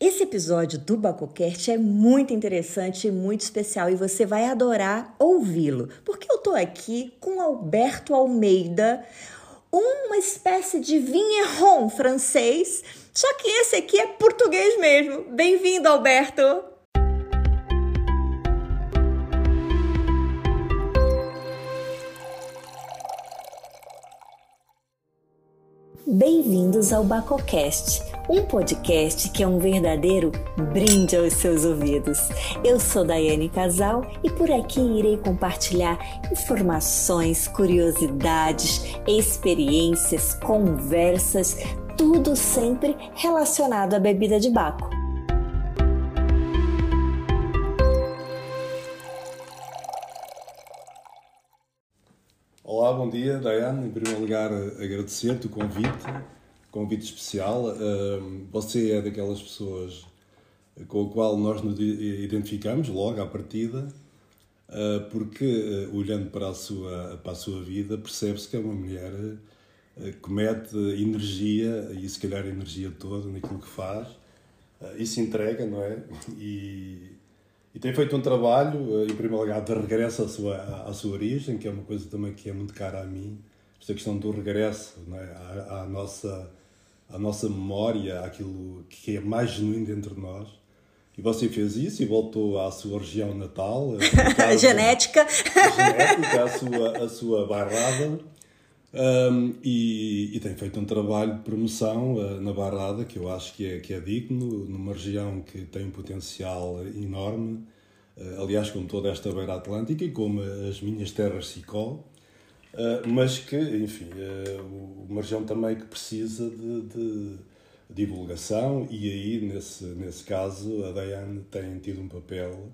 Esse episódio do BacoCast é muito interessante e muito especial e você vai adorar ouvi-lo, porque eu tô aqui com Alberto Almeida, uma espécie de vigneron francês, só que esse aqui é português mesmo. Bem-vindo, Alberto! Bem-vindos ao BacoCast, um podcast que é um verdadeiro brinde aos seus ouvidos. Eu sou Daiane Casal e por aqui irei compartilhar informações, curiosidades, experiências, conversas, tudo sempre relacionado à bebida de Baco. Olá, bom dia, Dayane. Em primeiro lugar, agradecer-te o convite, convite especial. Você é daquelas pessoas com a qual nós nos identificamos logo à partida, ah, porque ah, olhando para a sua, para a sua vida, percebe-se que é uma mulher ah, que mete energia, e se calhar energia toda naquilo que faz, e se entrega, não é? E, e tem feito um trabalho, em primeiro lugar, de regresso à sua, à sua origem, que é uma coisa também que é muito cara a mim. Esta questão do regresso é? à, à, nossa, à nossa memória, àquilo que é mais genuíno dentro de nós. E você fez isso e voltou à sua região natal. Casa, genética. Genética, à sua, à sua bairrada. Um, e, e, tem feito um trabalho de promoção uh, na Barrada que eu acho que é, que é digno, numa região que tem um potencial enorme, uh, aliás, como toda esta beira atlântica e como as minhas terras Sicó, uh, mas que, enfim, uma região também que precisa de, de, divulgação e aí, nesse, nesse caso, a Dayane tem tido um papel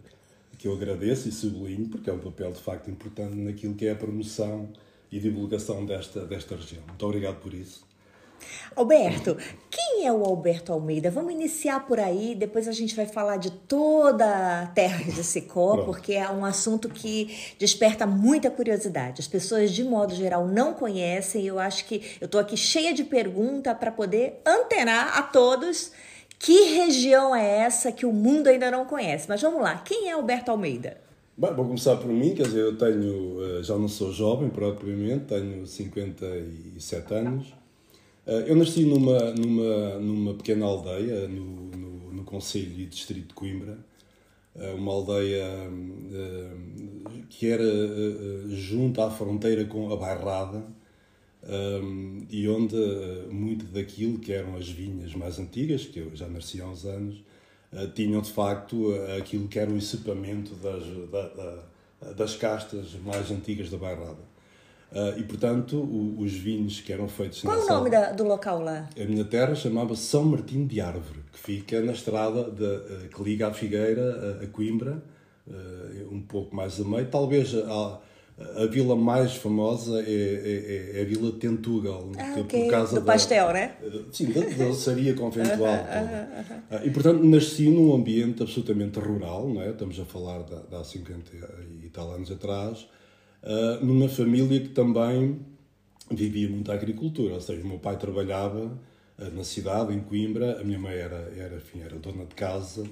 que eu agradeço e sublinho, porque é um papel de facto importante naquilo que é a promoção e divulgação desta, desta região. Muito obrigado por isso. Alberto, quem é o Alberto Almeida? Vamos iniciar por aí, depois a gente vai falar de toda a terra de Sicó, Pronto. porque é um assunto que desperta muita curiosidade. As pessoas, de modo geral, não conhecem e eu acho que eu estou aqui cheia de perguntas para poder antenar a todos que região é essa que o mundo ainda não conhece. Mas vamos lá, quem é Alberto Almeida? Bem, vou começar por mim, quer dizer, eu tenho, eh, já não sou jovem propriamente, tenho 57 anos. Eh, eu nasci numa, numa, numa pequena aldeia no, no, no Conselho e Distrito de Coimbra, eh, uma aldeia que era junto à fronteira com a Bairrada e onde muito daquilo que eram as vinhas mais antigas, que eu já nasci há uns anos, eh, tinham de facto eh, aquilo que era o equipamento das, da, da, das castas mais antigas da Bairrada. Uh, e portanto, o, os vinhos que eram feitos Qual é o nome da, do local lá? A minha terra chamava-se São Martinho de Árvore, que fica na estrada de, uh, que liga a Figueira a, a Coimbra, uh, um pouco mais a meio. Talvez a, a vila mais famosa é, é, é a Vila de Tentugal, ah, okay. por causa do da, pastel, né? Sim, da doçaria conventual. Ah, e portanto nasci num ambiente absolutamente rural, não é? Estamos a falar de, de há 50 e tal anos atrás, uh, numa família que também vivia muito a agricultura, ou seja, o meu pai trabalhava uh, na cidade, em Coimbra, a minha mãe era, era, enfim, era dona de casa,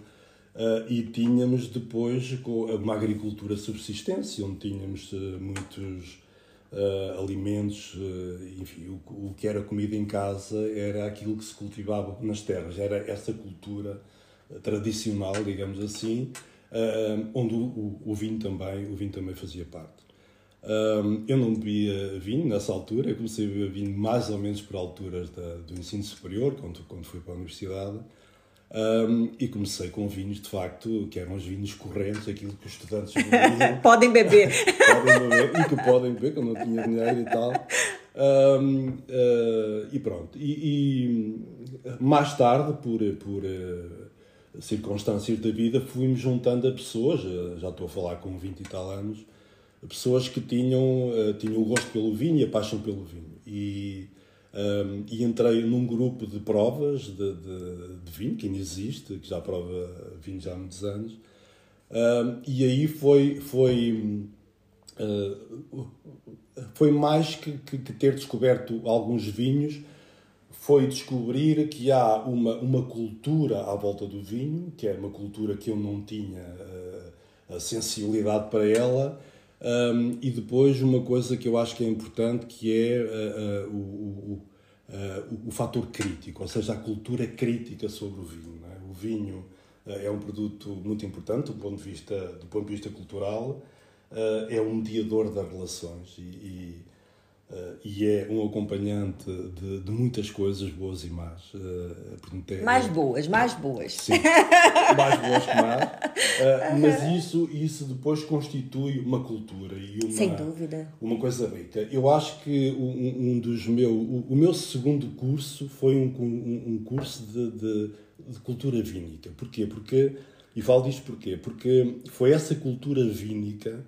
Uh, e tínhamos depois uma agricultura subsistência, onde tínhamos muitos alimentos, enfim, o, que era comida em casa era aquilo que se cultivava nas terras, era essa cultura tradicional, digamos assim, onde o, vinho também, o vinho também fazia parte. Eu não bebia vinho nessa altura, eu comecei a beber vinho mais ou menos por alturas da, do ensino superior, quando, quando fui para a universidade, um, e comecei com vinhos, de facto, que eram os vinhos correntes, aquilo que os estudantes bebiam. podem beber. podem beber, e que podem beber, que eu não tinha dinheiro e tal. Um, uh, ah, e pronto. E, e, mais tarde, por, por uh, circunstâncias da vida, fui-me juntando a pessoas, uh, já estou a falar com 20 e tal anos, pessoas que tinham, tinham o gosto pelo vinho e a paixão pelo vinho. E um, e entrei num grupo de provas de, de, de, vinho, que ainda existe, que já prova vinho já há muitos anos. Um, e aí foi, foi, uh, foi mais que, que, que, ter descoberto alguns vinhos, foi descobrir que há uma, uma cultura à volta do vinho, que é uma cultura que eu não tinha uh, a sensibilidade para ela, um, e depois uma coisa que eu acho que é importante, que é uh, uh, o, o, o, fator crítico, ou seja, a cultura crítica sobre o vinho. É? O vinho é um produto muito importante do ponto de vista, do ponto de vista cultural, é um mediador das relações e, e Uh, e é um acompanhante de, de, muitas coisas boas e más. Uh, é, mais boas, mais boas. Sim, mais boas que más. Uh, mas isso, isso depois constitui uma cultura e uma, Sem dúvida. uma coisa rica. Eu acho que um, um dos meus. O, o, meu segundo curso foi um, um, um curso de, de, de, cultura vínica. Porquê? Porque. E falo disto porquê? Porque foi essa cultura vínica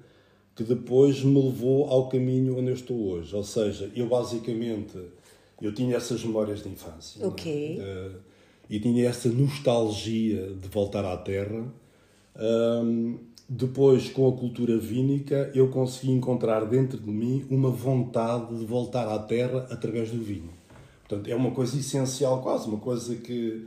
que depois me levou ao caminho onde eu estou hoje. Ou seja, eu basicamente eu tinha essas memórias de infância. É? Ok. Uh, e tinha essa nostalgia de voltar à terra. Um, depois, com a cultura vínica, eu consegui encontrar dentro de mim uma vontade de voltar à terra através do vinho. Portanto, é uma coisa essencial, quase uma coisa que,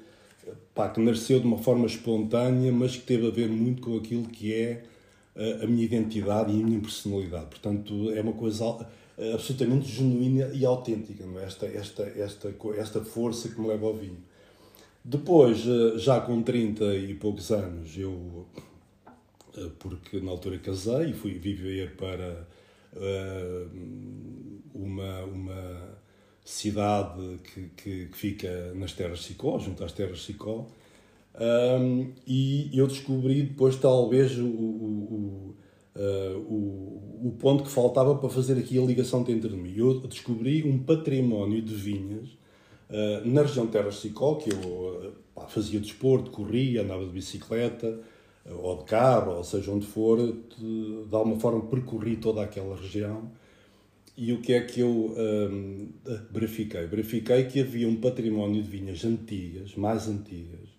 pá, que nasceu de uma forma espontânea, mas que teve a ver muito com aquilo que é a minha identidade e a minha personalidade. Portanto, é uma coisa eh, absolutamente genuína e autêntica, não é? esta, esta, esta, esta força que me leva ao vinho. Depois, eh, já com 30 e poucos anos, eu, eh, porque na altura casei e fui viver para uma, uma cidade que, que, que fica nas Terras Sicó, junto às Terras Sicó, um, e eu descobri depois, talvez, o, o, uh, o, o, ponto que faltava para fazer aqui a ligação mim. Eu descobri um património de vinhas uh, na região de Terras de Sicó, que eu uh, pá, fazia desporto, corria, andava de bicicleta, ou de carro, ou seja, onde for, de, de alguma forma percorri toda aquela região. E o que é que eu um, verifiquei? Verifiquei que havia um património de vinhas antigas, mais antigas,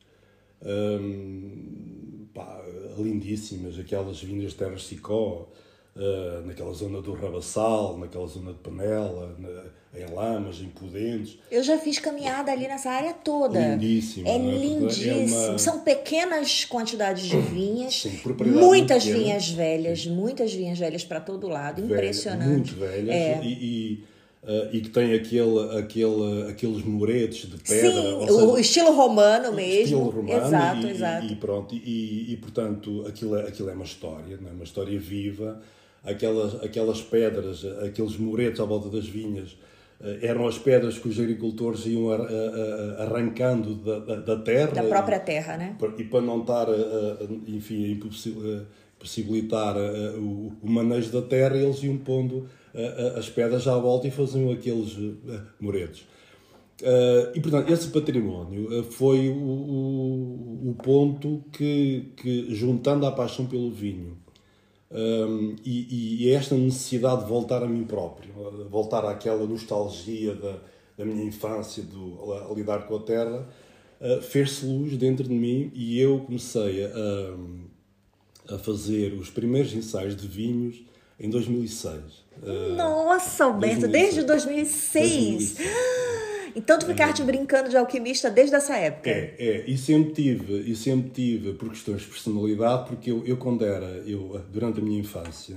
um, pá, lindíssimas, aquelas vindas de Terras Sicó, uh, naquela zona do Rabassal, naquela zona de Panela, na, em Lamas, em Pudentes. Eu já fiz caminhada ali nessa área toda. Lindíssimo. É, é lindíssimo. É uma... São pequenas quantidades de vinhas. Sim, muitas vinhas velhas, muitas vinhas velhas para todo lado. Velha, Impressionante. Muito velhas. É. e, e Uh, e que tem aquele, aquele, aqueles muretes de pedra. Sim, seja, o estilo romano mesmo. Estilo romano. Exato, e, exato. E, pronto, e, e, portanto aquilo é, aquilo é uma história, não é? uma história viva. Aquelas, aquelas pedras, aqueles muretes à volta das vinhas, uh, eram as pedras que os agricultores iam uh, arrancando da, da, da, terra. Da própria terra, né? E para não estar, enfim, a possibilitar o, o manejo da terra, eles iam pondo as pedras à volta e faziam aqueles eh, muretos. Uh, e, portanto, esse património foi o, o, o, ponto que, que, juntando a paixão pelo vinho um, e, e, esta necessidade de voltar a mim próprio, voltar àquela nostalgia da, da minha infância, do, a lidar com a terra, uh, fez-se luz dentro de mim e eu comecei a, a fazer os primeiros ensaios de vinhos em 2006. Nossa, Alberto, 2006. desde 2006. 2006. Então tu ficaste é. brincando de alquimista desde essa época? É, é. E sempre tive, e sempre tive por questões de personalidade, porque eu, eu quando era, eu, durante a minha infância,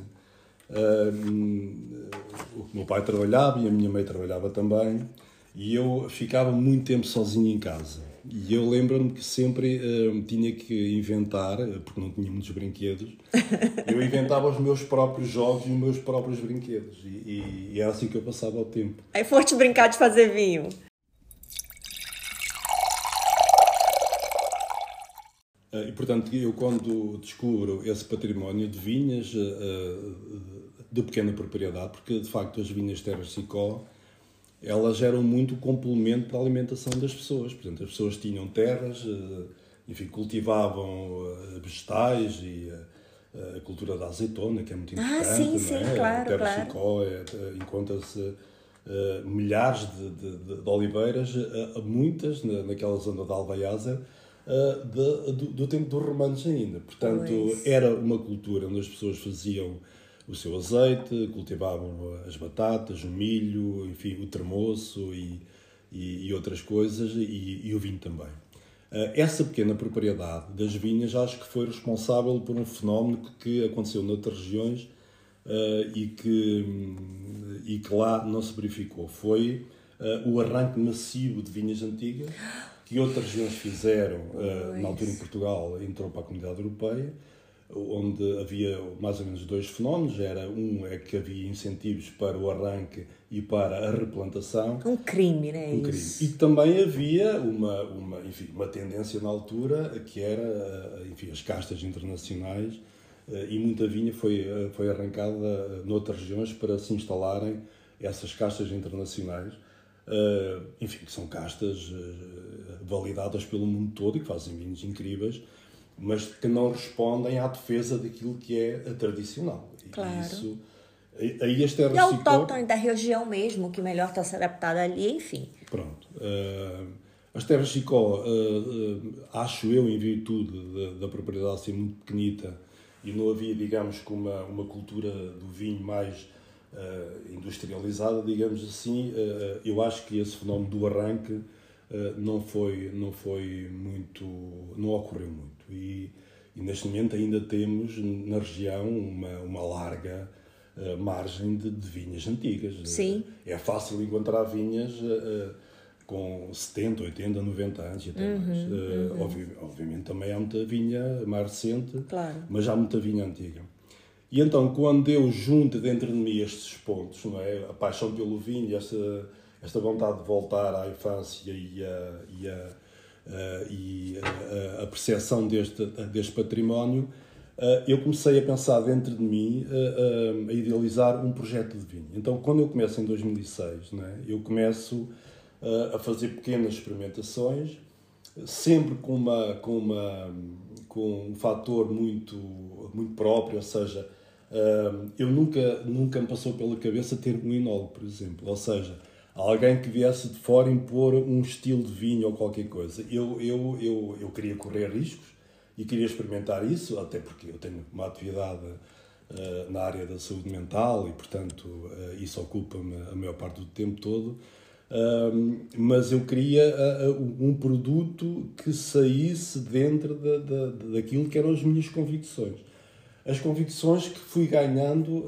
uh, o meu pai trabalhava e a minha mãe trabalhava também, e eu ficava muito tempo sozinho em casa. E eu lembro-me que sempre uh, tinha que inventar, porque não tinha muitos brinquedos, eu inventava os meus próprios jogos e os meus próprios brinquedos. E, e, e era assim que eu passava o tempo. Aí foste brincar de fazer vinho. Uh, e portanto, eu quando descubro esse património de vinhas uh, de pequena propriedade, porque de facto as vinhas Terras Sicó elas eram muito complemento para a alimentação das pessoas. Portanto, as pessoas tinham terras, eh, enfim, cultivavam eh, vegetais e eh, a cultura da azeitona, que é muito importante. Ah, sim, sim, é? claro, Terra claro. Chicó, é, encontra-se uh, milhares de, de, de oliveiras, uh, muitas na, naquela zona da Alvaiaza, uh, do, do, tempo dos romanos ainda. Portanto, pois. era uma cultura onde as pessoas faziam o seu azeite, cultivavam as batatas, o milho, enfim, o termoço e, e, e outras coisas, e, e, o vinho também. Uh, essa pequena propriedade das vinhas acho que foi responsável por um fenómeno que, aconteceu noutras regiões uh, e, que, e que lá não se verificou. Foi uh, o arranque massivo de vinhas antigas que outras regiões fizeram, na altura em Portugal entrou para a comunidade europeia, onde havia mais ou menos dois fenómenos. Era um é que havia incentivos para o arranque e para a replantação. Um crime, né? Um crime. E também havia uma, uma, enfim, uma tendência na altura que era enfim, as castas internacionais eh, e muita vinha foi, eh, foi arrancada noutras regiões para se instalarem essas castas internacionais. Eh, enfim, que são castas validadas pelo mundo todo e que fazem vinhos incríveis mas que não respondem à defesa daquilo que é a tradicional. Claro. Isso, aí as terras e autóctone da região mesmo, que melhor está se adaptada ali, enfim. Pronto. Uh, as terras Chicó, uh, uh, acho eu, em virtude da, da, propriedade ser muito pequenita e não havia, digamos, com uma, uma cultura do vinho mais industrializada, digamos assim, eu acho que esse fenómeno do arranque não foi, não foi muito, não ocorreu muito. E, e neste momento ainda temos na região uma, uma larga uh, margem de, de, vinhas antigas. Sim. É fácil encontrar vinhas uh, com 70, 80, 90 anos e até uhum, mais. Uhum. Obvi obviamente também há muita vinha mais recente, claro. mas há muita vinha antiga. E então, quando eu junto dentro de mim estes pontos, não é? a paixão pelo vinho, esta, esta vontade de voltar à infância e a, e a uh, e uh, a percepção deste, deste património, uh, eu comecei a pensar dentro de mim, a idealizar um projeto de vinho. Então, quando eu começo em 2006, né, eu começo a fazer pequenas experimentações, sempre com, uma, com, uma, com um fator muito, muito próprio, ou seja, eu nunca, nunca me passou pela cabeça ter um enólogo, por exemplo, ou seja, alguém que viesse de fora impor um estilo de vinho ou qualquer coisa. Eu, eu, eu, eu queria correr riscos e queria experimentar isso, até porque eu tenho uma atividade uh, na área da saúde mental e, portanto, uh, isso ocupa-me a maior parte do tempo todo. Uh, mas eu queria um produto que saísse dentro da, da, daquilo que eram as minhas convicções. As convicções que fui ganhando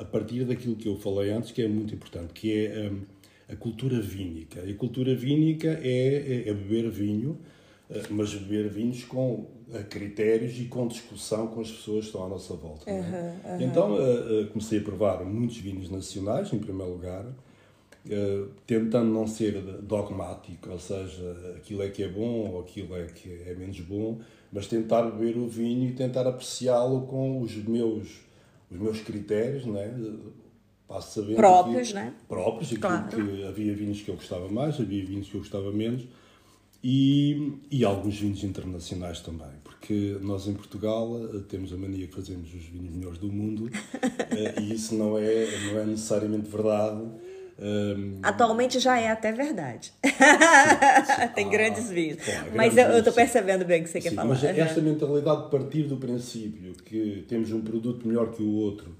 a partir daquilo que eu falei antes, que é muito importante, que é um, a cultura vínica. E a cultura vínica é, é, é beber vinho, eh, mas beber vinhos com eh, critérios e com discussão com as pessoas que estão à nossa volta. Uhum, uhum. Então uh, comecei a provar muitos vinhos nacionais, em primeiro lugar, tentando não ser dogmático, ou seja, aquilo é que é bom ou aquilo é que é menos bom, mas tentar beber o vinho e tentar apreciá-lo com os meus, os meus critérios, né? Passo sabendo próprios, que, né? próprios, claro. que havia vinhos que eu gostava mais, havia vinhos que eu gostava menos e, e alguns vinhos internacionais também, porque nós em Portugal eh, temos a mania que fazemos os vinhos melhores do mundo eh, e isso não é, não é necessariamente verdade. Um... Atualmente já é até verdade. Sim, sim. Tem ah, grandes vinhos. Mas eu estou percebendo bem o que você sim, quer falar. Mas esta mentalidade de partir do princípio que temos um produto melhor que o outro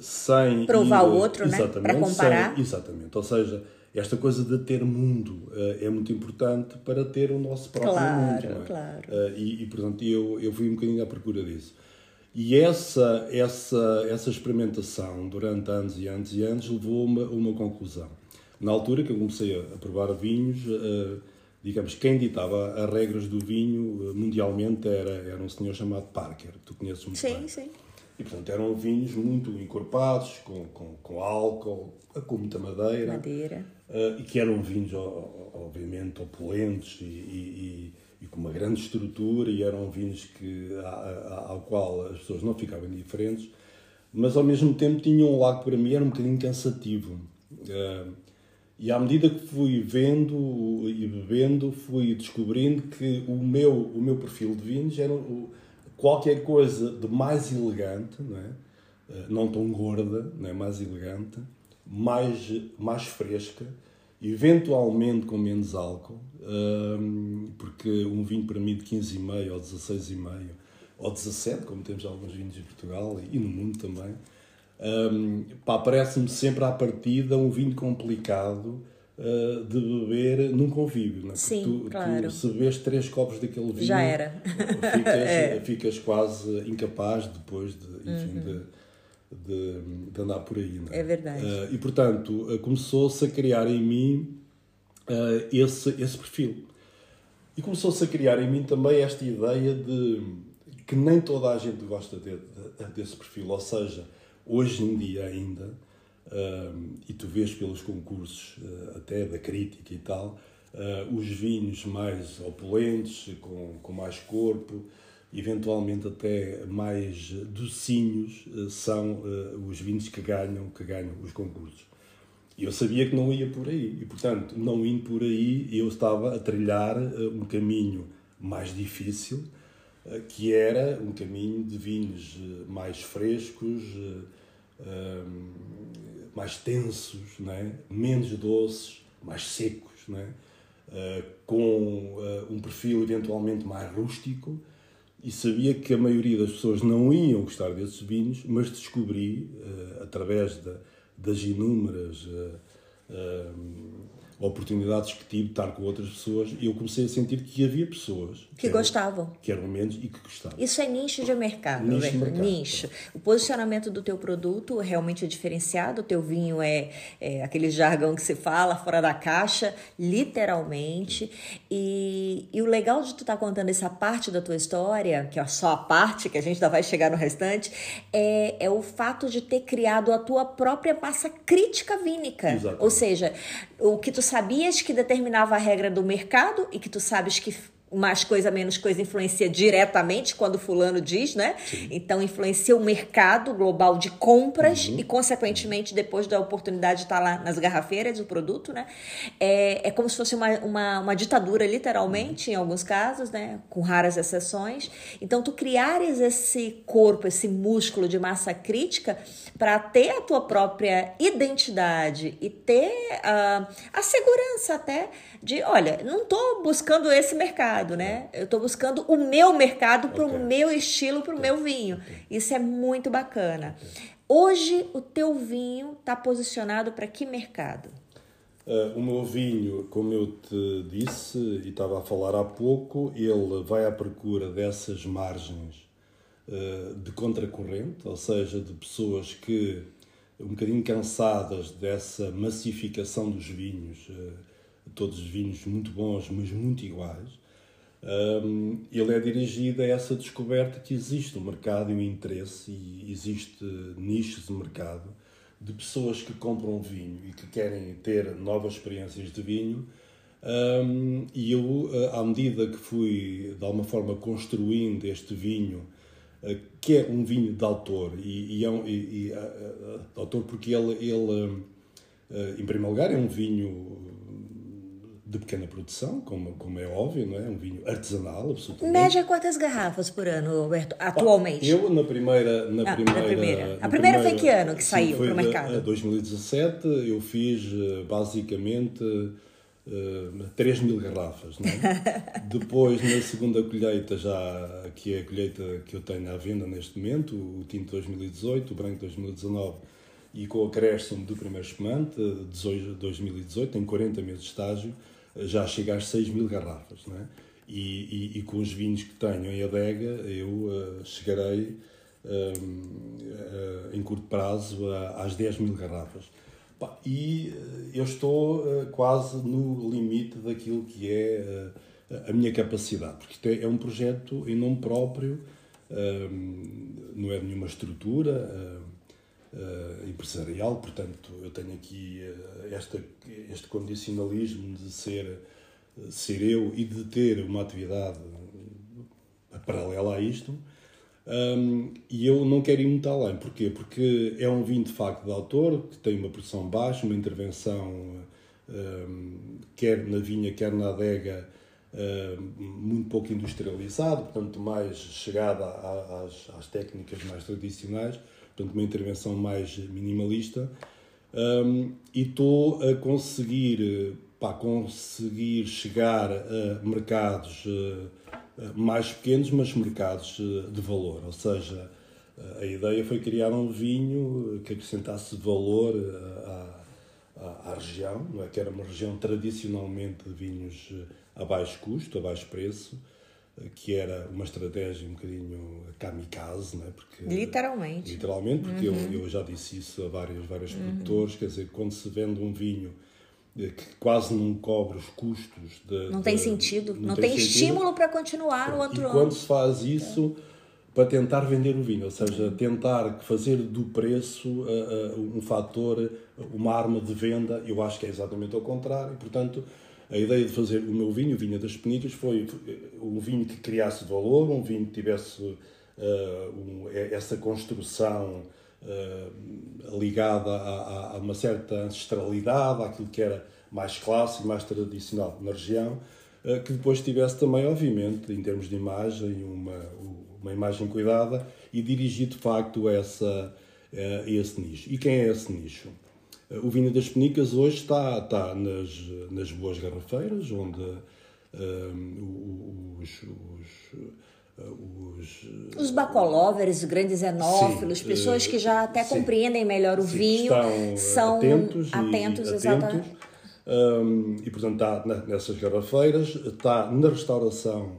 sem provar ir, o outro, né? Para comparar. Sem, exatamente. Ou seja, esta coisa de ter mundo uh, é muito importante para ter o nosso próprio claro, mundo. É? Claro. Uh, e, e, portanto, eu, eu fui um bocadinho à procura disso. E essa, essa, essa experimentação durante anos e anos e anos levou-me a uma conclusão. Na altura que eu comecei a, a provar vinhos, uh, digamos, quem ditava as regras do vinho mundialmente era, era um senhor chamado Parker. Tu conheces muito sim, bem. Sim. E, portanto, eram vinhos muito encorpados, com, com, com álcool, com muita madeira. Madeira. Uh, e que eram vinhos, obviamente, opulentes e, e, e, com uma grande estrutura, e eram vinhos que, ao qual as pessoas não ficavam indiferentes, mas ao mesmo tempo tinham um lado que para mim era um bocadinho cansativo. Uh, e à medida que fui vendo e bebendo, fui descobrindo que o meu, o meu perfil de vinhos era o, qualquer coisa de mais elegante, não, é? Eh, não tão gorda, não é? mais elegante, mais, mais fresca, eventualmente com menos álcool, ehm, porque um vinho para mim de 15,5 ou 16,5 ou 17, como temos alguns vinhos em Portugal e no mundo também, ehm, parece-me sempre à partida um vinho complicado uh, de beber num convívio. Não é? Sim, tu, claro. tu, se bebes três copos daquele vinho, Já era. Ficas, é. ficas quase incapaz depois de, enfim, uhum. de, de, de, andar por aí. É? é verdade. Uh, e portanto, uh, começou-se a criar em mim esse, esse perfil. E começou-se a criar em mim também esta ideia de que nem toda a gente gosta de, desse perfil, ou seja, hoje em dia ainda, uh, e tu vês pelos concursos uh, até da crítica e tal, uh, os vinhos mais opulentes, com, com mais corpo, eventualmente até mais docinhos, são os vinhos que ganham, que ganham os concursos. Eu sabia que não ia por aí e, portanto, não indo por aí, eu estava a trilhar um caminho mais difícil, que era um caminho de vinhos mais frescos, mais tensos, né? menos doces, mais secos, né? com um perfil eventualmente mais rústico. E sabia que a maioria das pessoas não iam gostar desses vinhos, mas descobri, através das inúmeras oportunidades que tive de estar com outras pessoas, eu comecei a sentir que havia pessoas que, que gostavam, eram, que eram menos e que gostavam. Isso é nicho de mercado, nicho, de mercado. nicho. O posicionamento do teu produto realmente é diferenciado. O teu vinho é, é, aquele jargão que se fala fora da caixa, literalmente. E, e o legal de tu estar tá contando essa parte da tua história, que é só a parte que a gente ainda vai chegar no restante, é, é o fato de ter criado a tua própria massa crítica vínica. Exatamente. Ou seja, o que tu sabias que determinava a regra do mercado e que tu sabes que mais coisa, menos coisa influencia diretamente quando fulano diz, né? Sim. Então influencia o mercado global de compras uhum. e, consequentemente, depois da oportunidade de estar lá nas garrafeiras do produto, né? É, é como se fosse uma, uma, uma ditadura, literalmente, uhum. em alguns casos, né? Com raras exceções. Então, tu criares esse corpo, esse músculo de massa crítica para ter a tua própria identidade e ter uh, a segurança até de, olha, não estou buscando esse mercado, né? Eu estou buscando o meu mercado para o meu estilo, para o meu vinho. Isso é muito bacana. Hoje, o teu vinho está posicionado para que mercado? Uh, o meu vinho, como eu te disse e estava a falar há pouco, ele vai à procura dessas margens uh, de contracorrente, ou seja, de pessoas que, um bocadinho cansadas dessa massificação dos vinhos, uh, todos os vinhos muito bons, mas muito iguais, um, ele é dirigido a essa descoberta que existe um mercado e um interesse e existe nichos de mercado de pessoas que compram vinho e que querem ter novas experiências de vinho. Um, e eu, à medida que fui de alguma forma construindo este vinho uh, que é um vinho de autor e, e, é um, e, e uh, uh, autor porque ele, ele em primeiro lugar é um vinho de pequena produção, como, como é óbvio, não é? Um vinho artesanal, absolutamente. Média quantas garrafas por ano, Roberto, atualmente? Eu, na primeira... Na ah, primeira, na primeira. A primeira foi que ano que saiu para o mercado? Em 2017, eu fiz eh, basicamente uh, eh, 3 mil garrafas. Não é? Depois, na segunda colheita, já que é a colheita que eu tenho à venda neste momento, o tinto 2018, o branco 2019 e com o acréscimo do primeiro espumante, 2018, tem 40 meses de estágio, já chega às 6 mil garrafas. Não é? e, e, e, com os vinhos que tenho em adega, eu uh, chegarei uh, uh, em curto prazo às 10 mil garrafas. E eu estou quase no limite daquilo que é a minha capacidade, porque isto é, é um projeto em nome próprio, não é nenhuma estrutura uh, empresarial, portanto, eu tenho aqui uh, esta, este condicionalismo de ser, ser eu e de ter uma atividade paralela a isto. Um, e eu não quero ir muito além. Porquê? Porque é um vinho de facto de autor, que tem uma produção baixa, uma intervenção um, quer na vinha, quer na adega, um, muito pouco industrializado, portanto mais chegada às, às técnicas mais tradicionais portanto, uma intervenção mais minimalista. Um, e estou a conseguir, pá, conseguir chegar a mercados uh, mais pequenos, mas mercados uh, de valor. Ou seja, a ideia foi criar um vinho que acrescentasse valor à, à, à, região, não é? que era uma região tradicionalmente de vinhos a baixo custo, a baixo preço, que era uma estratégia um bocadinho kamikaze, não é? porque, literalmente. Literalmente, porque uhum. eu, eu já disse isso a vários, vários uhum. produtores, quer dizer, quando se vende um vinho eh, que quase não cobre os custos. De, não tem sentido, não, não tem, tem estímulo para continuar o outro E quando se faz isso é. para tentar vender o vinho, ou seja, tentar fazer do preço uh, uh, um fator, uma arma de venda, eu acho que é exatamente ao contrário. Portanto, a ideia de fazer o meu vinho, o vinho das Penicas, foi um vinho que criasse valor, um vinho que tivesse uh, um, essa construção uh, ligada a, a, uma certa ancestralidade, àquilo que era mais clássico, mais tradicional na região, uh, que depois tivesse também, obviamente, em termos de imagem, uma, uma imagem cuidada e dirigir de facto essa, a esse nicho. E quem é esse nicho? O vinho das Penicas hoje está, está nas, nas boas garrafeiras, onde um, os, os os, os bacolovers, os grandes enófilos, sim, pessoas que já até sim, compreendem melhor o sim, vinho, são atentos, atentos, e, atentos um, e portanto está nessas garrafeiras, está na restauração,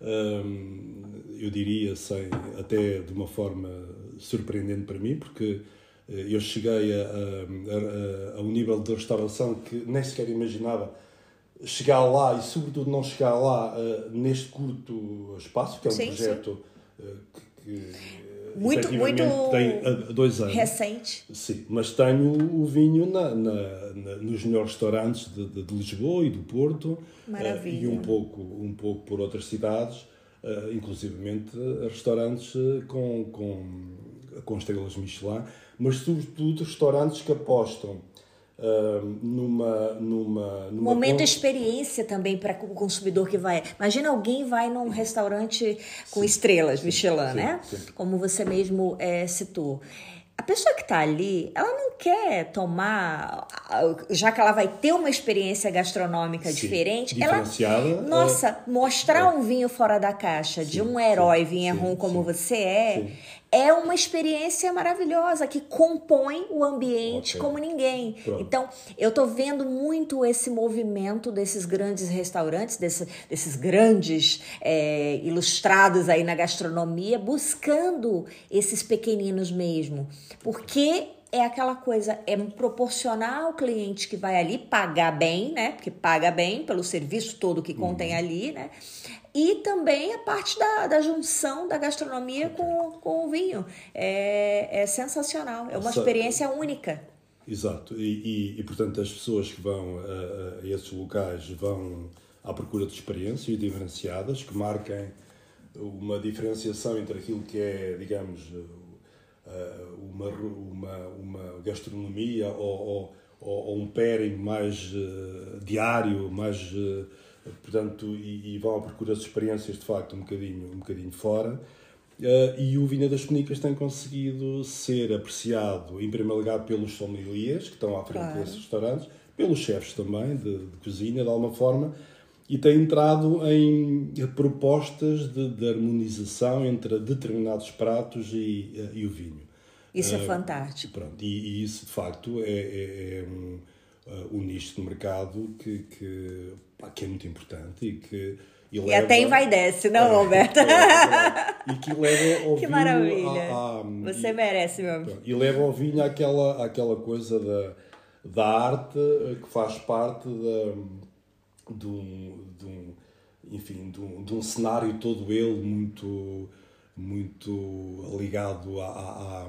um, eu diria, sem, até de uma forma surpreendente para mim, porque eh, eu cheguei a, a, a, a, um nível de restauração que nem sequer imaginava chegar lá e, sobretudo, não chegar lá uh, neste curto espaço, que é um sim, projeto sim. Uh, que, que muito, muito tem dois anos. Recente. Sim, mas tenho o vinho na, na, na nos melhores restaurantes de, de, de, Lisboa e do Porto. Maravilha. E um pouco, um pouco por outras cidades, uh, inclusivamente restaurantes com, com, com estrelas Michelin mas sobretudo restaurantes que apostam uh, numa, numa, numa. Momento de experiência também para o consumidor que vai. Imagina alguém vai num restaurante com sim, estrelas sim, Michelin, sim, né? Como você mesmo é, citou. A pessoa que está ali, ela não quer tomar, já que ela vai ter uma experiência gastronômica diferente, ela, é. nossa, é, mostrar é. um vinho fora da caixa de um herói vinheron como você é, é uma experiência maravilhosa que compõe o ambiente okay. como ninguém. Pronto. Então, eu estou vendo muito esse movimento desses grandes restaurantes, desse, desses grandes é, ilustrados aí na gastronomia, buscando esses pequeninos mesmo. Porque é aquela coisa, é proporcionar ao cliente que vai ali pagar bem, né? Porque paga bem pelo serviço todo que contém uhum. ali, né? E também a parte da, da junção da gastronomia com, com o vinho. É, é sensacional, é uma experiência única. Exato, e, e, e, portanto as pessoas que vão a, a, esses locais vão à procura de experiências diferenciadas que marquem uma diferenciação entre aquilo que é, digamos, uma, uma, uma gastronomia ou, ou, ou um pairing mais uh, diário, mais portanto, e, e, vão à procura de experiências de facto um bocadinho, um bocadinho fora. Uh, e o Vinha das Penicas tem conseguido ser apreciado, em primeiro lugar, pelos sommeliers que estão à frente claro. desses restaurantes, pelos chefes também de, de, cozinha, de alguma forma, e tem entrado em propostas de, de harmonização entre determinados pratos e, uh, e o vinho. Isso é uh, fantástico. Pronto, e, e, isso, de facto, é, é, é um uh, um nicho de mercado que, que, pá, que é muito importante e que e, leva, e até envaidece, não, é, Roberta? É, e que leva ao que vinho maravilha. A, a, Você e, merece, meu amigo. E leva ao vinho aquela, aquela coisa da, da arte eh, que faz parte da, de, um, de um, enfim, de um, de um cenário todo ele muito muito ligado à, à,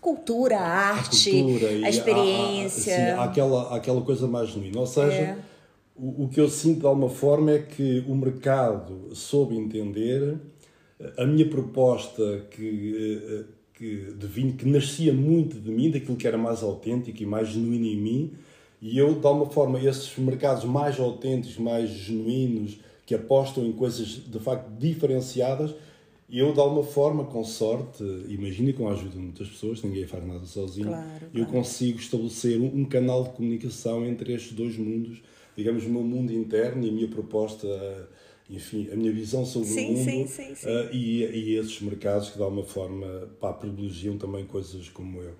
cultura, à arte, à, cultura a experiência. À, àquela, àquela coisa mais genuína. Ou seja, é. O, o que eu sinto de alguma forma é que o mercado soube entender a minha proposta que, eh, que, de vinho que nascia muito de mim, daquilo que era mais autêntico e mais genuíno em mim, e eu, de alguma forma, esses mercados mais autênticos, mais genuínos, que apostam em coisas de facto diferenciadas, eu, de alguma forma, com sorte, imagino com a ajuda de muitas pessoas, ninguém faz nada sozinho, claro, eu consigo estabelecer um, um, canal de comunicação entre estes dois mundos, digamos, o meu mundo interno e a minha proposta, enfim, a minha visão sobre sim, o mundo sim, sim, uh, e, e esses mercados que, de alguma forma, pá, privilegiam também coisas como eu.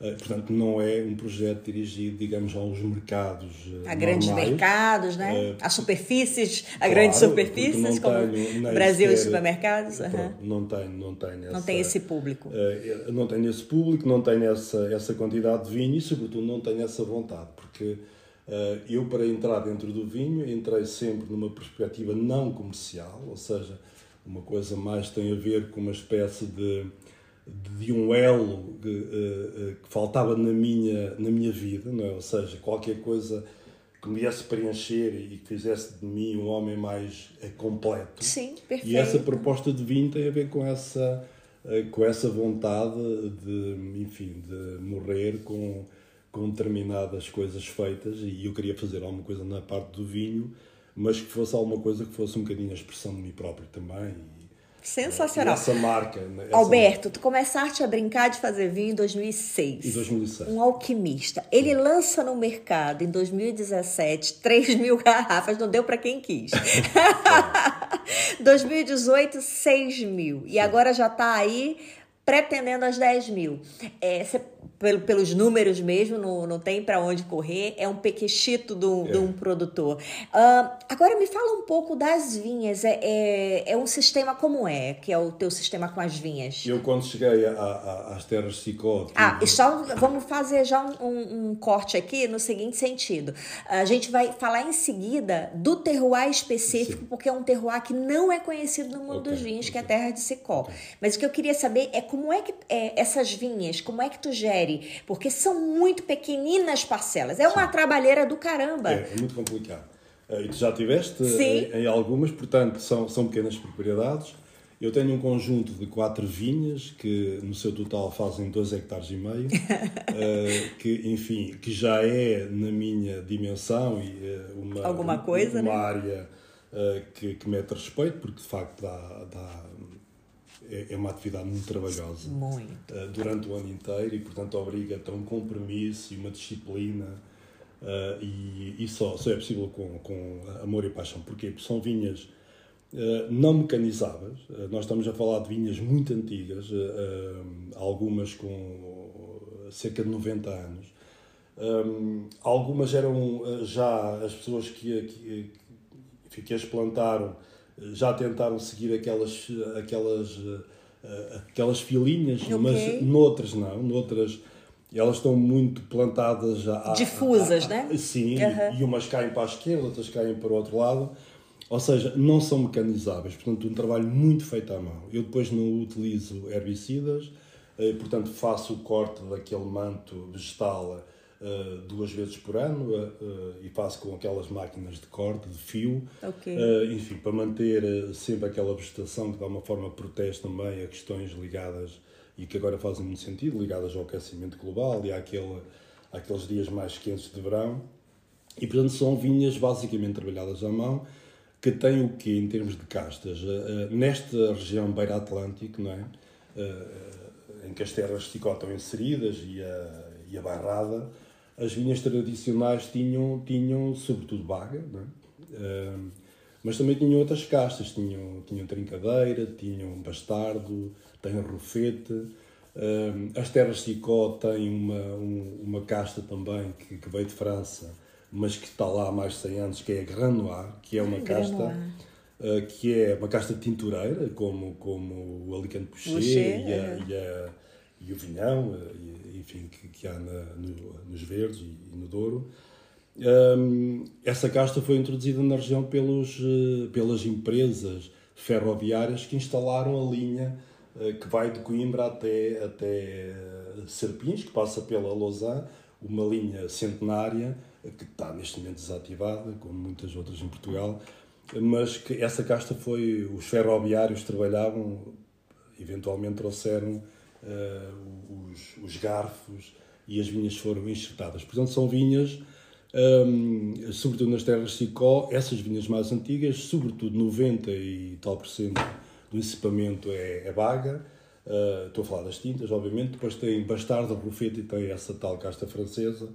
Uh, portanto, não é um projeto dirigido, digamos, aos mercados. Uh, a grandes mercados, né? Uh, a superfícies, a claro, grandes superfícies, como Brasil e supermercados. Pronto, Não tenho, não tenho. Essa, não tem esse público. não tenho esse público, não tenho essa, essa quantidade de vinho e, sobretudo, não tenho essa vontade, porque eu, para entrar dentro do vinho, entrei sempre numa perspectiva não comercial, ou seja, uma coisa mais tem a ver com uma espécie de de um elo que, uh, que, faltava na minha, na minha vida, não é? ou seja, qualquer coisa que me viesse preencher e que fizesse de mim um homem mais completo. Sim, perfeito. E essa proposta de vinho tem a ver com essa, com essa vontade de, enfim, de morrer com, com determinadas coisas feitas e eu queria fazer alguma coisa na parte do vinho, mas que fosse alguma coisa que fosse um bocadinho a expressão de mim próprio também Sensacional. Essa marca. Né? Essa Alberto, tu começaste a brincar de fazer vinho em 2006. Em 2006. Um alquimista. Ele lança no mercado em 2017 3 mil garrafas, não deu para quem quis. 2018, 6 mil. E agora já está aí pretendendo as 10 mil. É, você pelo, pelos números mesmo, não, não tem para onde correr, é um pequechito de um, é. de um produtor. Uh, agora me fala um pouco das vinhas, é, é, é, um sistema como é, que é o teu sistema com as vinhas? Eu quando cheguei a, a, às terras de Cicó... Ah, só vamos fazer já um, um, um, corte aqui no seguinte sentido. A gente vai falar em seguida do terroir específico, Sim. porque é um terroir que não é conhecido no mundo okay, dos vinhos, okay. que é a terra de Cicó. Okay. Mas o que eu queria saber é como é que é, essas vinhas, como é que tu gere porque são muito pequeninas parcelas. É uma Sim. trabalheira do caramba. É, é muito complicado. Eh, e tu já tiveste em, em, algumas, portanto, são, são pequenas propriedades. Eu tenho um conjunto de quatro vinhas que no seu total fazem dois hectares e meio, uh, que enfim, que já é na minha dimensão e uh, uma, Alguma coisa, uma né? área uh, que, que mete respeito, porque de facto dá, dá é, é uma atividade muito trabalhosa. Muito. Uh, durante o ano inteiro e, portanto, obriga-te a um compromisso e uma disciplina. Uh, e, e só, só é possível com, com amor e paixão. Porquê? Porque são vinhas uh, não mecanizáveis. nós estamos a falar de vinhas muito antigas, algumas com cerca de 90 anos. Um, algumas eram já as pessoas que, que, que, que as plantaram já tentaram seguir aquelas, aquelas, eh, aquelas filinhas, okay. mas noutras não, noutras elas estão muito plantadas a, difusas, a, a, né? Sim, uhum. e umas caem para a esquerda, outras caem para o outro lado. Ou seja, não são mecanizáveis, portanto, um trabalho muito feito à mão. Eu depois não utilizo herbicidas, eh, portanto, faço o corte daquele manto vegetal uh, duas vezes por ano uh, e faço com aquelas máquinas de corte, de fio, okay. enfim, para manter sempre aquela vegetação que de alguma forma protege também a questões ligadas e que agora fazem muito sentido, ligadas ao aquecimento global e àquele, àqueles dias mais quentes de verão. E, portanto, são vinhas basicamente trabalhadas à mão, que têm o quê em termos de castas? Nesta região beira-atlântico, não é? Em que as terras de estão inseridas e a, e a barrada, as vinhas tradicionais tinham, tinham sobretudo baga, é? uh, mas também tinham outras castas, tinham, tinham trincadeira, tinham bastardo, têm rufete. Uh, as terras de Sicó têm uma, um, uma casta também que, que, veio de França, mas que está lá há mais de 100 anos, que é a Grand Noir, que é uma casta... Uh, que é uma casta tintureira, como, como o Alicante Poucher e, a, é. e, a, e o Vinhão, e enfim, que, que há na, no, nos Verdes e, e no Douro. Um, essa casta foi introduzida na região pelos, uh, pelas empresas ferroviárias que instalaram a linha uh, que vai de Coimbra até, até Serpins, que passa pela Lausanne, uma linha centenária que está neste momento desativada, como muitas outras em Portugal, mas que essa casta foi, os ferroviários trabalhavam, eventualmente trouxeram uh, os, os, garfos e as vinhas foram enxertadas. Portanto, são vinhas, um, sobretudo nas terras de Sicó, essas vinhas mais antigas, sobretudo 90 e tal por cento do encipamento é, é baga. Uh, estou a falar das tintas, obviamente. Depois tem bastardo, rufete e tem essa tal casta francesa.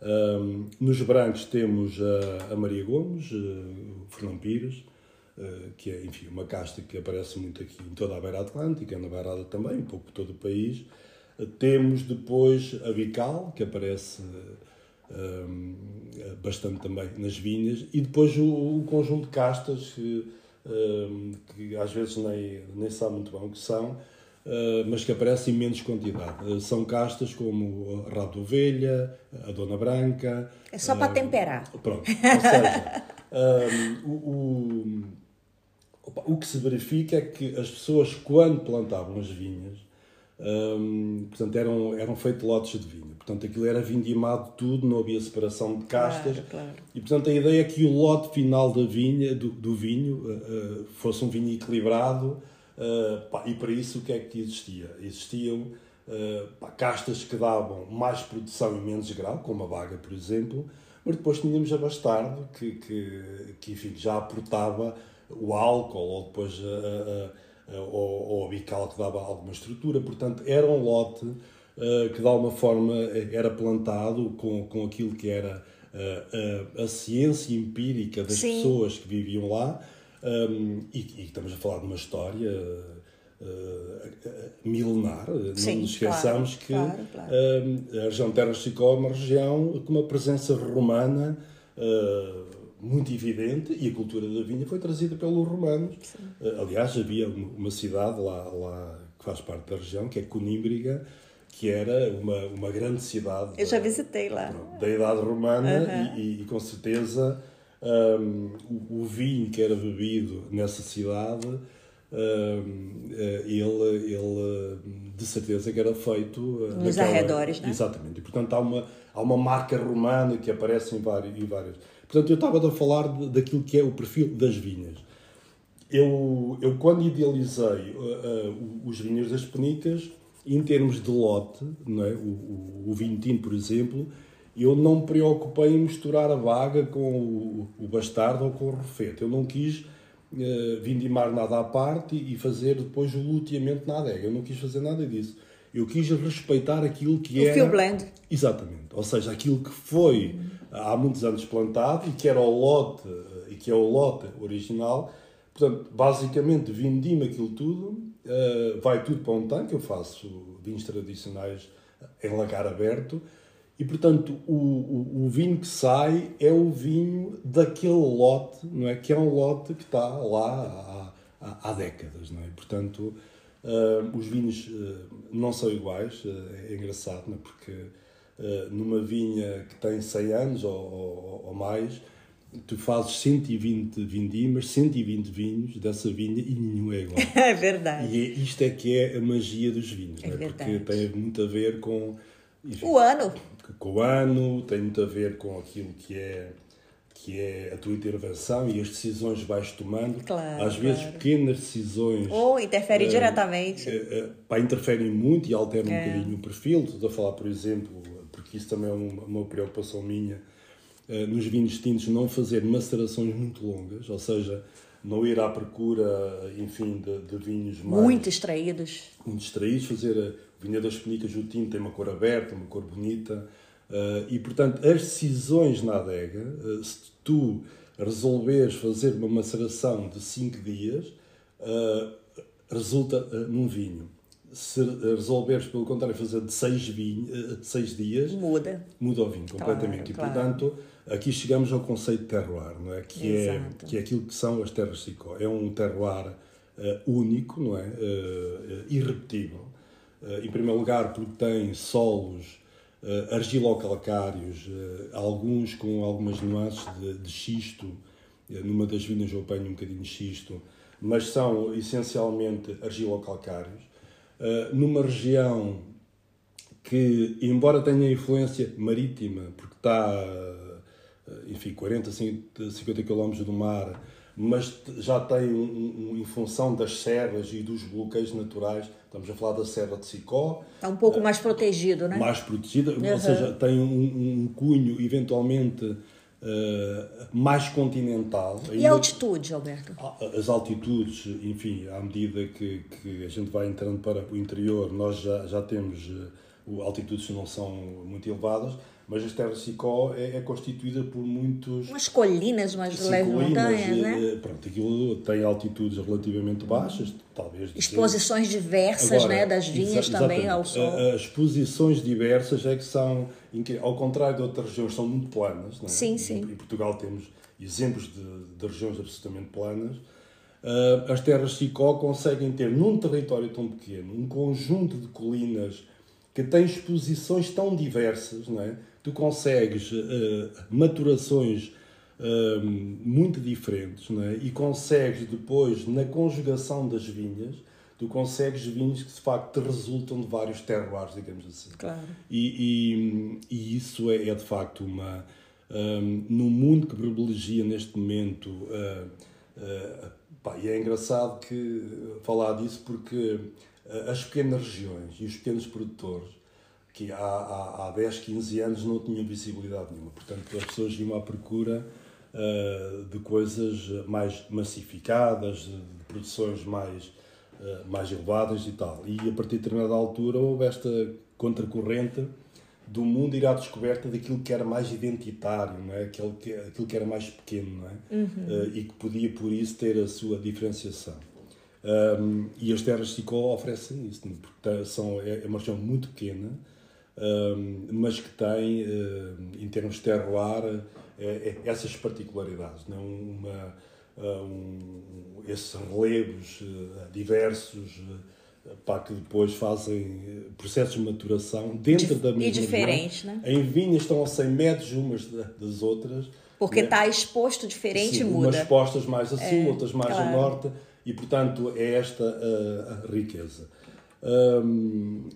Um, nos brancos temos a, a Maria Gomes, uh, o Fernão Pires, que é, enfim, uma casta que aparece muito aqui em toda a beira atlântica, na Beirada também, um pouco por todo o país. Temos depois a bical, que aparece um, bastante também nas vinhas, e depois o, o conjunto de castas que, um, que às vezes nem, nem sabe muito bem o que são, uh, mas que aparecem em menos quantidade. Uh, são castas como a rabo de ovelha, a dona branca. É só para temperar. Pronto. Ou seja, um, o, o, o que se verifica é que as pessoas, quando plantavam as vinhas, um, portanto, eram, eram feitos lotes de vinho. Portanto, aquilo era vindimado tudo, não havia separação de castas. Claro, claro. E, portanto, a ideia é que o lote final da vinha, do, do vinho uh, uh, fosse um vinho equilibrado. Uh, pá, e para isso, o que é que existia? Existiam pá, castas que davam mais produção e menos grau, como a vaga, por exemplo. Mas depois tínhamos a bastardo, que, que, que enfim, já aportava o álcool, ou depois a ou, ou a bical que dava alguma estrutura. Portanto, era um lote uh, que de alguma forma era plantado com, com aquilo que era uh, a, a ciência empírica das Sim. pessoas que viviam lá. Um, e, e, estamos a falar de uma história uh, milenar. Sim, não nos esqueçamos claro, que claro, claro. a região de Terra Chicó é uma região com uma presença romana muito evidente e a cultura da vinha foi trazida pelos romanos. Eh, aliás, havia uma cidade lá, lá que faz parte da região, que é Conímbriga, que era uma, uma grande cidade. Eu já visitei lá. Da Idade Romana uhum. e, e, com certeza um, o, o, vinho que era bebido nessa cidade, um, eh, ele, ele de certeza que era feito eh, nos naquela... arredores, não é? Exatamente. E portanto há uma, há uma marca romana que aparece em vários. Em vários Portanto, eu estava a falar daquilo que é o perfil das vinhas. Eu, eu quando idealizei uh, uh, os vinhos das Penicas, em termos de lote, não é? o, o, o vinho tinto, por exemplo, eu não me preocupei em misturar a vaga com o, o bastardo ou com o refete. Eu não quis uh, vindimar nada à parte e fazer depois o luteamento na adega. Eu não quis fazer nada disso. Eu quis respeitar aquilo que o era... Fio blend. Exatamente. Ou seja, aquilo que foi há muitos anos plantado e que era o lote e que é o lote original. Portanto, basicamente vindimo aquilo tudo, uh, vai tudo para um tanque, eu faço vinhos tradicionais em lagar aberto e, portanto, o, o, o, vinho que sai é o vinho daquele lote, não é? Que é um lote que está lá há, há, há décadas, não é? Portanto, uh, os vinhos uh, não são iguais, é engraçado, não é? Porque eh, numa vinha que tem 100 anos ou, ou, ou, mais, tu fazes 120 vindimas, 120 vinhos dessa vinha e nenhum é igual. É verdade. E é, isto é que é a magia dos vinhos, é, é? porque tem muito a ver com. Enfim, o ano. Com o ano, tem muito a ver com aquilo que é que é a tua intervenção e as decisões que vais tomando. Claro, Às vezes claro. pequenas decisões. Ou interfere uh, diretamente. Uh, uh, pá, interferem muito e alteram é. um bocadinho o perfil. Estou a falar, por exemplo, porque isso também é uma, preocupação minha, uh, nos vinhos tintos não fazer macerações muito longas, ou seja, não ir à procura, enfim, de, de vinhos mais... Muito extraídos. Muito extraídos, fazer a vinha das penicas, o tinto tem uma cor aberta, uma cor bonita, uh, e portanto as decisões na adega, se tu resolveres fazer uma maceração de 5 dias, resulta num vinho se resolveres, pelo contrário, fazer de seis, vinho, eh, seis dias, muda. muda o vinho completamente. Claro, e, portanto, aqui chegamos ao conceito de terroir, não é? Que, é, que é aquilo que são as terras Sicó. É um terroir uh, único, não é? Uh, irrepetível. Uh, em primeiro lugar, porque tem solos uh, argilocalcários, alguns com algumas nuances de, de xisto. numa das vinhas eu apanho um bocadinho de xisto, mas são essencialmente argilocalcários uh, numa região que, embora tenha influência marítima, porque está, uh, enfim, 40, 50 km do mar, mas já tem, um, um, em função das serras e dos bloqueios naturais, estamos a falar da Serra de Sicó. Está um pouco uh, mais protegido, não é? Mais protegida, uhum. ou seja, tem um, um cunho eventualmente Uh, mais continental. E a altitude, Alberto? Ah, as altitudes, enfim, à medida que, que a gente vai entrando para o interior, nós já, já temos uh, altitudes que não são muito elevadas, mas as terras de Sicó é, é constituída por muitos... Umas colinas, umas leves montanhas, né? Eh, pronto, aquilo tem altitudes relativamente baixas, talvez... Exposições diversas, Agora, né? Das vinhas também ao sol. As exposições diversas é que são, ao contrário de outras regiões, são muito planas, é? Sim, sim. Em Portugal temos exemplos de, de regiões absolutamente planas. Uh, as terras Sicó conseguem ter, num território tão pequeno, um conjunto de colinas que têm exposições tão diversas, não é? Tu consegues uh, maturações uh, muito diferentes não é? e consegues depois, na conjugação das vinhas, tu consegues vinhos que de facto te resultam de vários terroirs, digamos assim. Claro. E, e, e isso é, é, de facto uma. Um, no mundo que privilegia neste momento. Uh, uh, pá, e é engraçado que falar disso porque as pequenas regiões e os pequenos produtores que há, há, há 10, 15 anos não tinham visibilidade nenhuma. Portanto, as pessoas iam à procura uh, de coisas mais massificadas, de, de produções mais, uh, mais elevadas e tal. E a partir de determinada altura houve esta contracorrente do mundo ir à descoberta daquilo que era mais identitário, não é? aquilo, que, aquilo que era mais pequeno não é? Uhum. Uh, e que podia, por isso, ter a sua diferenciação. Um, e as terras de Sicó oferecem isso, é? porque são, é, é uma região muito pequena, mas que tem, em termos terroir, é, é, essas particularidades, não uma, um, esses relevos diversos pá, que depois fazem processos de maturação dentro da mesma E diferentes, né? Em vinhas estão a 100 metros umas das outras. Porque está né? exposto diferente Sim, e muda. Umas postas mais a sul, é, outras mais claro. a norte, e portanto é esta a, a riqueza. Um,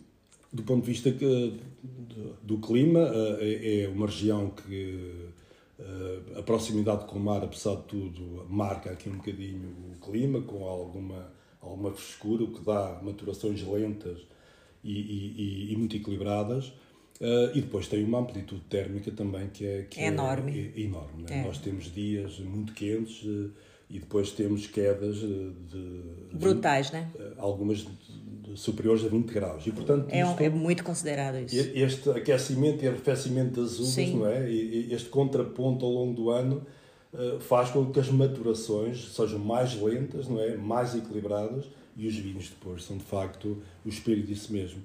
do ponto de vista que, do, do clima, eh, é, é uma região que eh, a proximidade com o mar, apesar de tudo, marca aqui um bocadinho o clima, com alguma, alguma frescura, o que dá maturações lentas e, e, e muito equilibradas. Uh, e depois tem uma amplitude térmica também que é, que é enorme. É, é enorme né? Nós temos dias muito quentes uh, e depois temos quedas de. brutais, né? Algumas superiores a 20 graus. E, portanto, é, isto, é muito considerado isso. Este aquecimento e arrefecimento das uvas, Sim. não é? E este contraponto ao longo do ano uh, faz com que as maturações sejam mais lentas, não é? Mais equilibradas e os vinhos depois são de facto o espírito disso mesmo.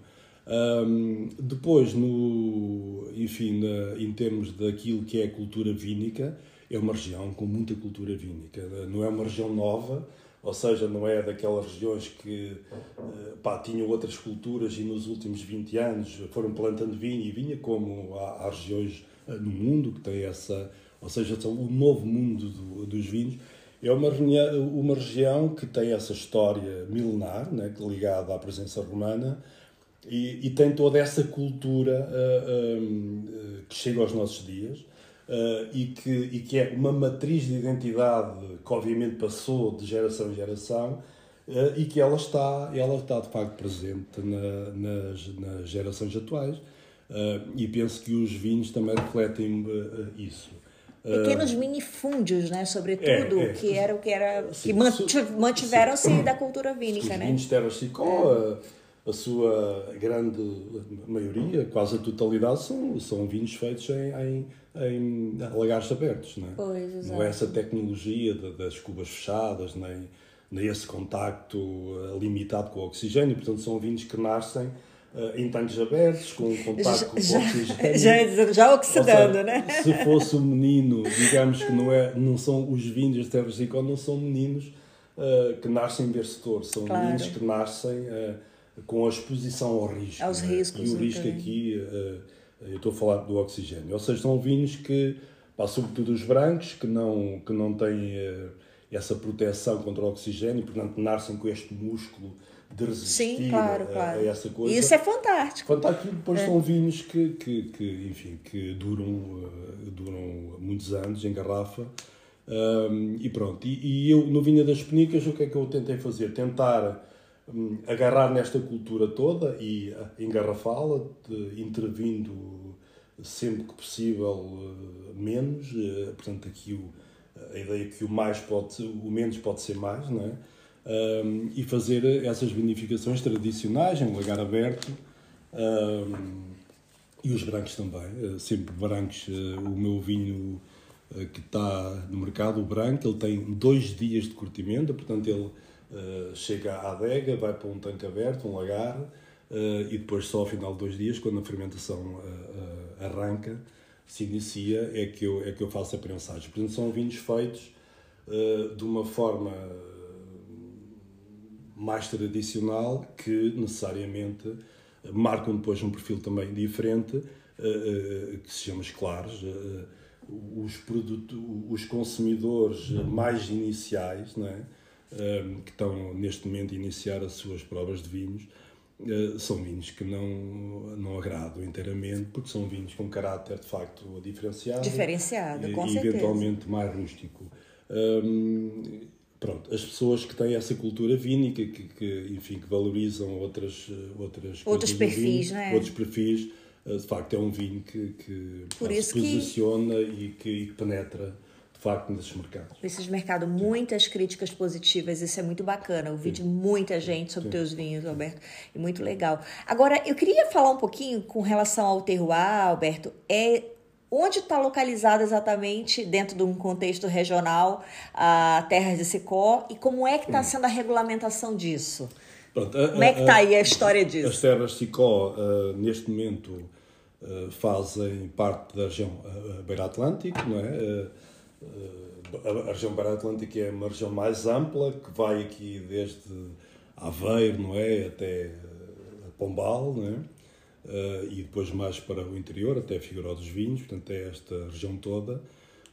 Um, depois, no, enfim, na, em termos daquilo que é a cultura vínica, é uma região com muita cultura vínica. Não é uma região nova, ou seja, não é daquelas regiões que eh, pá, tinham outras culturas e nos últimos 20 anos foram plantando vinho e vinha, como há, há regiões eh, no mundo que têm essa, ou seja, são o novo mundo do, dos vinhos. É uma, uma região que tem essa história milenar, né, ligada à presença romana, e, e tem toda essa cultura uh, que chega aos nossos dias uh, e, que, e que é uma matriz de identidade que obviamente passou de geração em geração uh, e que ela está, ela está de facto presente na, nas, nas gerações atuais uh, e penso que os vinhos também refletem isso. Pequenos minifúndios, né? Sobretudo, é, é. que era o que era sim, que mantiveram-se da cultura vínica, os né? Vinhos Terra Chicó, a sua grande maioria, quase a totalidade, são, são vinhos feitos em, em, em lagares abertos. Não é, pois, não é essa tecnologia de, das cubas fechadas, nem, nem esse contacto uh, limitado com o oxigênio. Portanto, são vinhos que nascem uh, em tanques abertos, com contato com o oxigênio. Já, já oxidando, seja, né? Se fosse um menino, digamos que não, é, não são os vinhos de Terra não são meninos uh, que nascem bercetor, são claro. meninos que nascem com a exposição ao risco. Aos né? riscos. E o risco aqui, uh, eu estou a falar do oxigênio. Ou seja, são vinhos que, pá, sobretudo os brancos, que não, que não têm uh, essa proteção contra o oxigênio, portanto, nascem com este músculo de resistir Sim, claro, a, claro. a, essa coisa. Isso é fantástico. Fantástico. Depois é. são vinhos que, que, que, enfim, que duram, uh, duram muitos anos em garrafa. Um, e pronto. E, e, eu, no Vinha das Penicas, o que é que eu tentei fazer? Tentar agarrar nesta cultura toda e ah, engarrafá-la, intervindo sempre que possível eh, menos. Eh, portanto, aqui o, a ideia que o mais pode, o menos pode ser mais, não é? Um, e fazer essas vinificações tradicionais em lagar aberto um, E os brancos também, uh, sempre brancos. Uh, o meu vinho que está no mercado, o branco, ele tem dois dias de curtimento, portanto ele chega à adega, vai para um tanque aberto, um lagar, e depois só ao final de dois dias, quando a fermentação arranca, se inicia, é que eu, é que eu faço a prensagem. Portanto, são vinhos feitos de uma forma mais tradicional que necessariamente marcam depois um perfil também diferente eh, eh, que se chama claros eh, os produtos os consumidores mais iniciais né que estão neste momento a iniciar as suas provas de vinhos. São vinhos que não não agradam inteiramente porque são vinhos com caráter de facto diferenciado diferenciado com e, eventualmente mais rústico. Pronto, as pessoas que têm essa cultura vínica, que, que enfim, que valorizam outras outras outros perfis, vinho, é? Outros perfis, eh, de facto é um vinho que, que se posiciona que... e que, que penetra de facto nesses mercados. Nesses mercados, muitas críticas positivas, isso é muito bacana. Ouvi de muita gente sobre Sim. teus vinhos, Alberto, e muito legal. Agora, eu queria falar um pouquinho com relação ao terroir, Alberto. É Onde está localizada exatamente, dentro de um contexto regional, a terra de Sicó e como é que está sendo a regulamentação disso? Pronto, a, como é que está aí a história disso? As terras de Sicó, uh, neste momento, uh, fazem parte da região uh, Beira Atlântico, não é? A região Beira Atlântico é uma região mais ampla, que vai aqui desde Aveiro, não é? Até Pombal, não é? uh, e depois mais para o interior, até Figueiró dos Vinhos, portanto é esta região toda,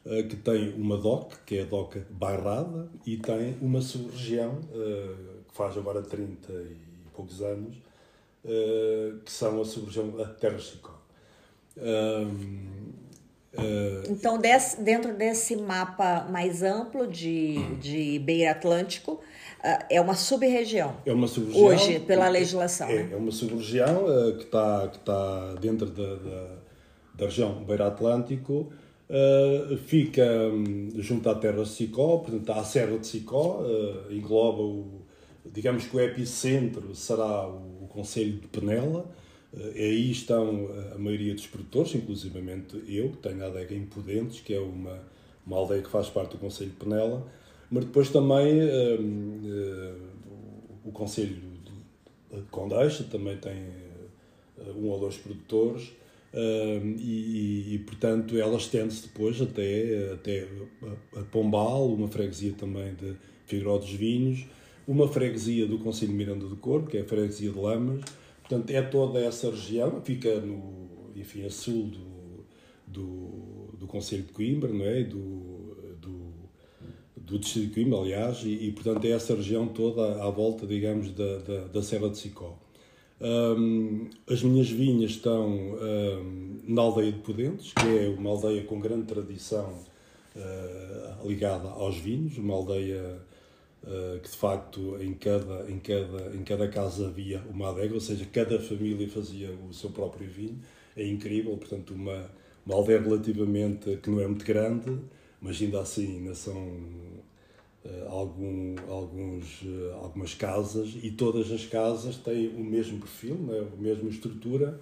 uh, que tem uma DOC, que é a DOC Bairrada, e tem uma sub-região, uh, que faz agora 30 e poucos anos, que são a sub-região Terra Chicó. Então, desse, dentro desse mapa mais amplo de, de Beira Atlântico, é uma sub-região. É uma sub-região. Hoje, pela legislação. É, é uma sub-região uh, que está que tá dentro da, da, da região Beira Atlântico. Fica um, junto à terra de Sicó, portanto, à Serra de Sicó, engloba o, digamos que o epicentro será o, o Conselho de Penela, aí estão a maioria dos produtores, inclusivamente eu, que tenho a adega Impudentes, que é uma, uma aldeia que faz parte do Conselho de Penela, mas depois também uh, uh, o Conselho de Condeixa também tem um ou dois produtores e, e, portanto ela estende-se depois até, até a Pombal, uma freguesia também de Figueiró dos Vinhos, uma freguesia do Conselho de Miranda do Corpo, que é a freguesia de Lamas. Portanto, é toda essa região, fica no, enfim, a sul do, do, do Conselho de Coimbra, não é? Do, do distrito de Coimbra, aliás, e, e, portanto é essa região toda à volta, digamos, da, da, da Serra de Sicó. Um, as minhas vinhas estão um, na aldeia de Pudentes, que é uma aldeia com grande tradição uh, ligada aos vinhos, uma aldeia que de facto em cada, em, cada, em cada casa havia uma adega, ou seja, cada família fazia o seu próprio vinho. É incrível, portanto, uma, uma aldeia relativamente que não é muito grande, mas ainda assim ainda são uh, algum, alguns, uh, algumas casas e todas as casas têm o mesmo perfil, né, a mesma estrutura.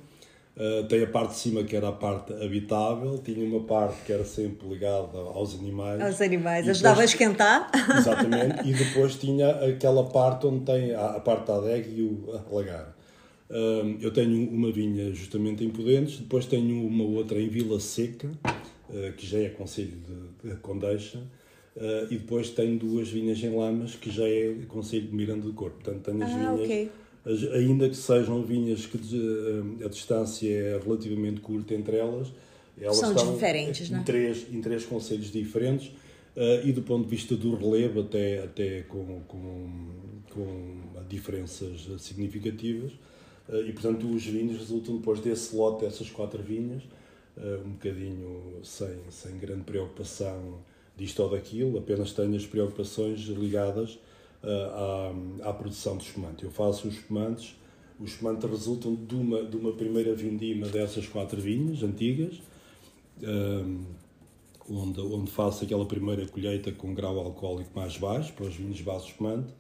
Uh, tem a parte de cima que era a parte habitável, tinha uma parte que era sempre ligada aos animais. Aos animais, ajudava depois, a esquentar. Exatamente, e depois tinha aquela parte onde tem a, a parte da adega e o lagar. Uh, eu tenho uma vinha justamente em Pudentes, depois tenho uma outra em Vila Seca, uh, que já é Conselho de, de Condeixa, Uh, e depois tenho duas vinhas em Lamas, que já é Conselho de Miranda do Corpo. Portanto, tenho as ah, vinhas, okay. Ainda que sejam vinhas que uh, a distância é relativamente curta entre elas, elas São diferentes, em, não é? três, em três conselhos diferentes. Uh, e do ponto de vista do relevo, até, até com, com, com diferenças significativas. e, portanto, os vinhos resultam depois desse lote, dessas quatro vinhas, um bocadinho sem, sem grande preocupação disto ou daquilo, apenas tenho as preocupações ligadas à, à produção de espumante. Eu faço os espumantes, os espumantes resultam de uma, de uma primeira vindima dessas quatro vinhas antigas, uh, onde, onde faço aquela primeira colheita com grau alcoólico mais baixo, para os vinhos base espumante.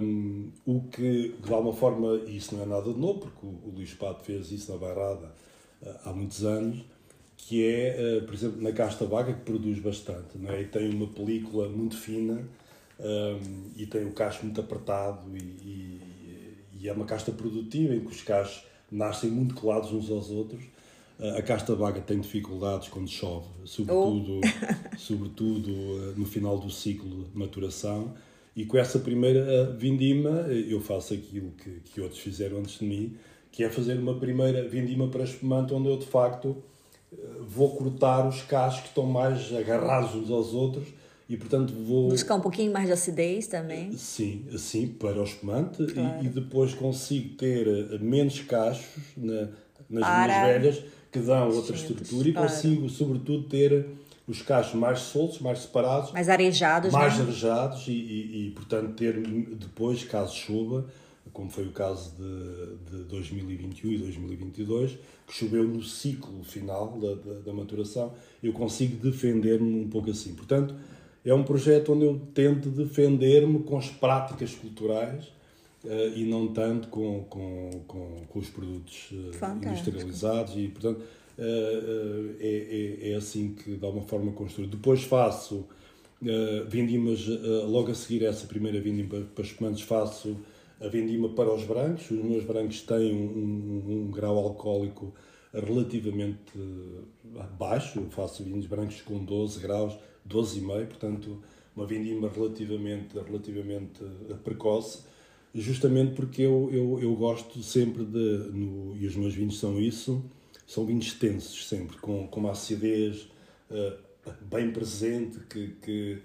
Um, o que, de alguma forma, isso não é nada de novo, porque o, o Luís Pato fez isso na Barrada há muitos anos, que é, por exemplo, na Casta Vaga, que produz bastante, não é? e tem uma película muito fina um, e tem o cacho muito apertado e, e, e, é uma casta produtiva em que os cachos nascem muito colados uns aos outros. Uh, a casta vaga tem dificuldades quando chove, sobretudo, oh. sobretudo uh, no final do ciclo de maturação. E com essa primeira vindima, eu faço aquilo que, que outros fizeram antes de mim, que é fazer uma primeira vindima para espumante, onde eu de facto vou cortar os cachos que estão mais agarrados uns aos outros e portanto vou buscar um pouquinho mais de acidez também. Sim sim para o espumante. Claro. e, e, depois consigo ter eh, menos cachos na, nas para... minhas velhas que dão outra estrutura. E consigo sobretudo ter os cachos mais soltos mais separados mais arejados mais né? arejados e, e, e, portanto ter depois caso chova como foi o caso de, de 2021 e 2022 que choveu no ciclo final da, da, da maturação eu consigo defender-me um pouco assim. Portanto é um projeto onde eu tento defender-me com as práticas culturais uh, e não tanto com, com, com, com os produtos uh, industrializados e portanto uh, é, é, é, assim que de alguma forma construo. Depois faço vindimas logo a seguir essa primeira vindima para espumantes faço a vindima para os brancos. Os meus brancos têm um, um, um grau alcoólico relativamente baixo. Eu faço vinhos brancos com 12 graus 12,5, portanto, uma vindima relativamente, relativamente eh, precoce, justamente porque eu, eu, eu gosto sempre de, no, e os meus vinhos são isso, são vinhos tensos sempre, com, com uma acidez uh, bem presente, que, que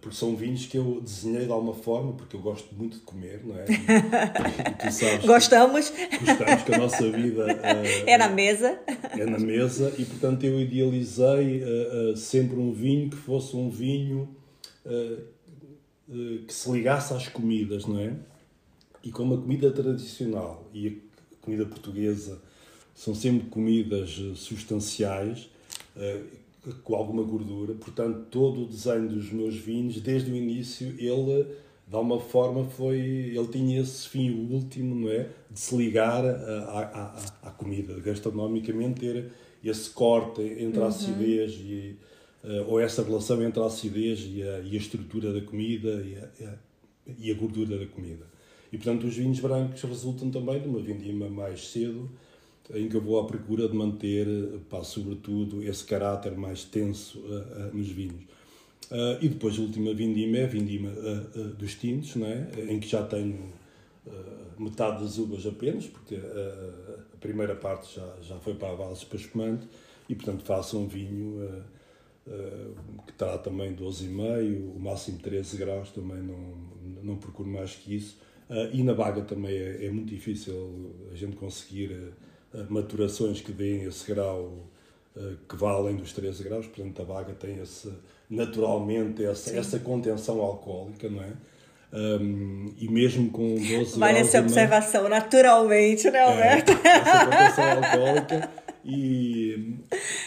porque são vinhos que eu desenhei de alguma forma, porque eu gosto muito de comer, não é? E, e sabes gostamos. Que, gostamos que a nossa vida uh, é na mesa. É na mesa e, portanto, eu idealizei sempre um vinho que fosse um vinho que se ligasse às comidas, não é? E como a comida tradicional e a comida portuguesa são sempre comidas eh, substanciais, eh, com alguma gordura. Portanto, todo o desenho dos meus vinhos, desde o início, ele, de alguma forma, foi. Ele tinha esse fim último, não é? De se ligar à, à, à comida, gastronomicamente, ter esse corte entre a uhum. acidez e. Uh, ou essa relação entre a acidez e a, e a estrutura da comida e a, e a, gordura da comida. E, portanto, os vinhos brancos resultam também de uma vindima mais cedo, em que eu vou à procura de manter, pá, sobretudo, esse caráter mais tenso uh, uh, nos vinhos. Uh, e depois a última vindima é a vindima dos tintos, não é? em que já tenho metade das uvas apenas, porque a primeira parte já, já foi para a base para espumante, e portanto faço um vinho que terá também 12,5, o máximo 13 graus, também não, não procuro mais que isso. e na baga também é, é muito difícil a gente conseguir maturações que deem esse grau eh, que vá além dos 13 graus, portanto a vaga tem esse, naturalmente essa, essa contenção alcoólica, não é? Um, e mesmo com 12 vale essa observação, naturalmente, né, Alberto? É, essa contenção alcoólica. E,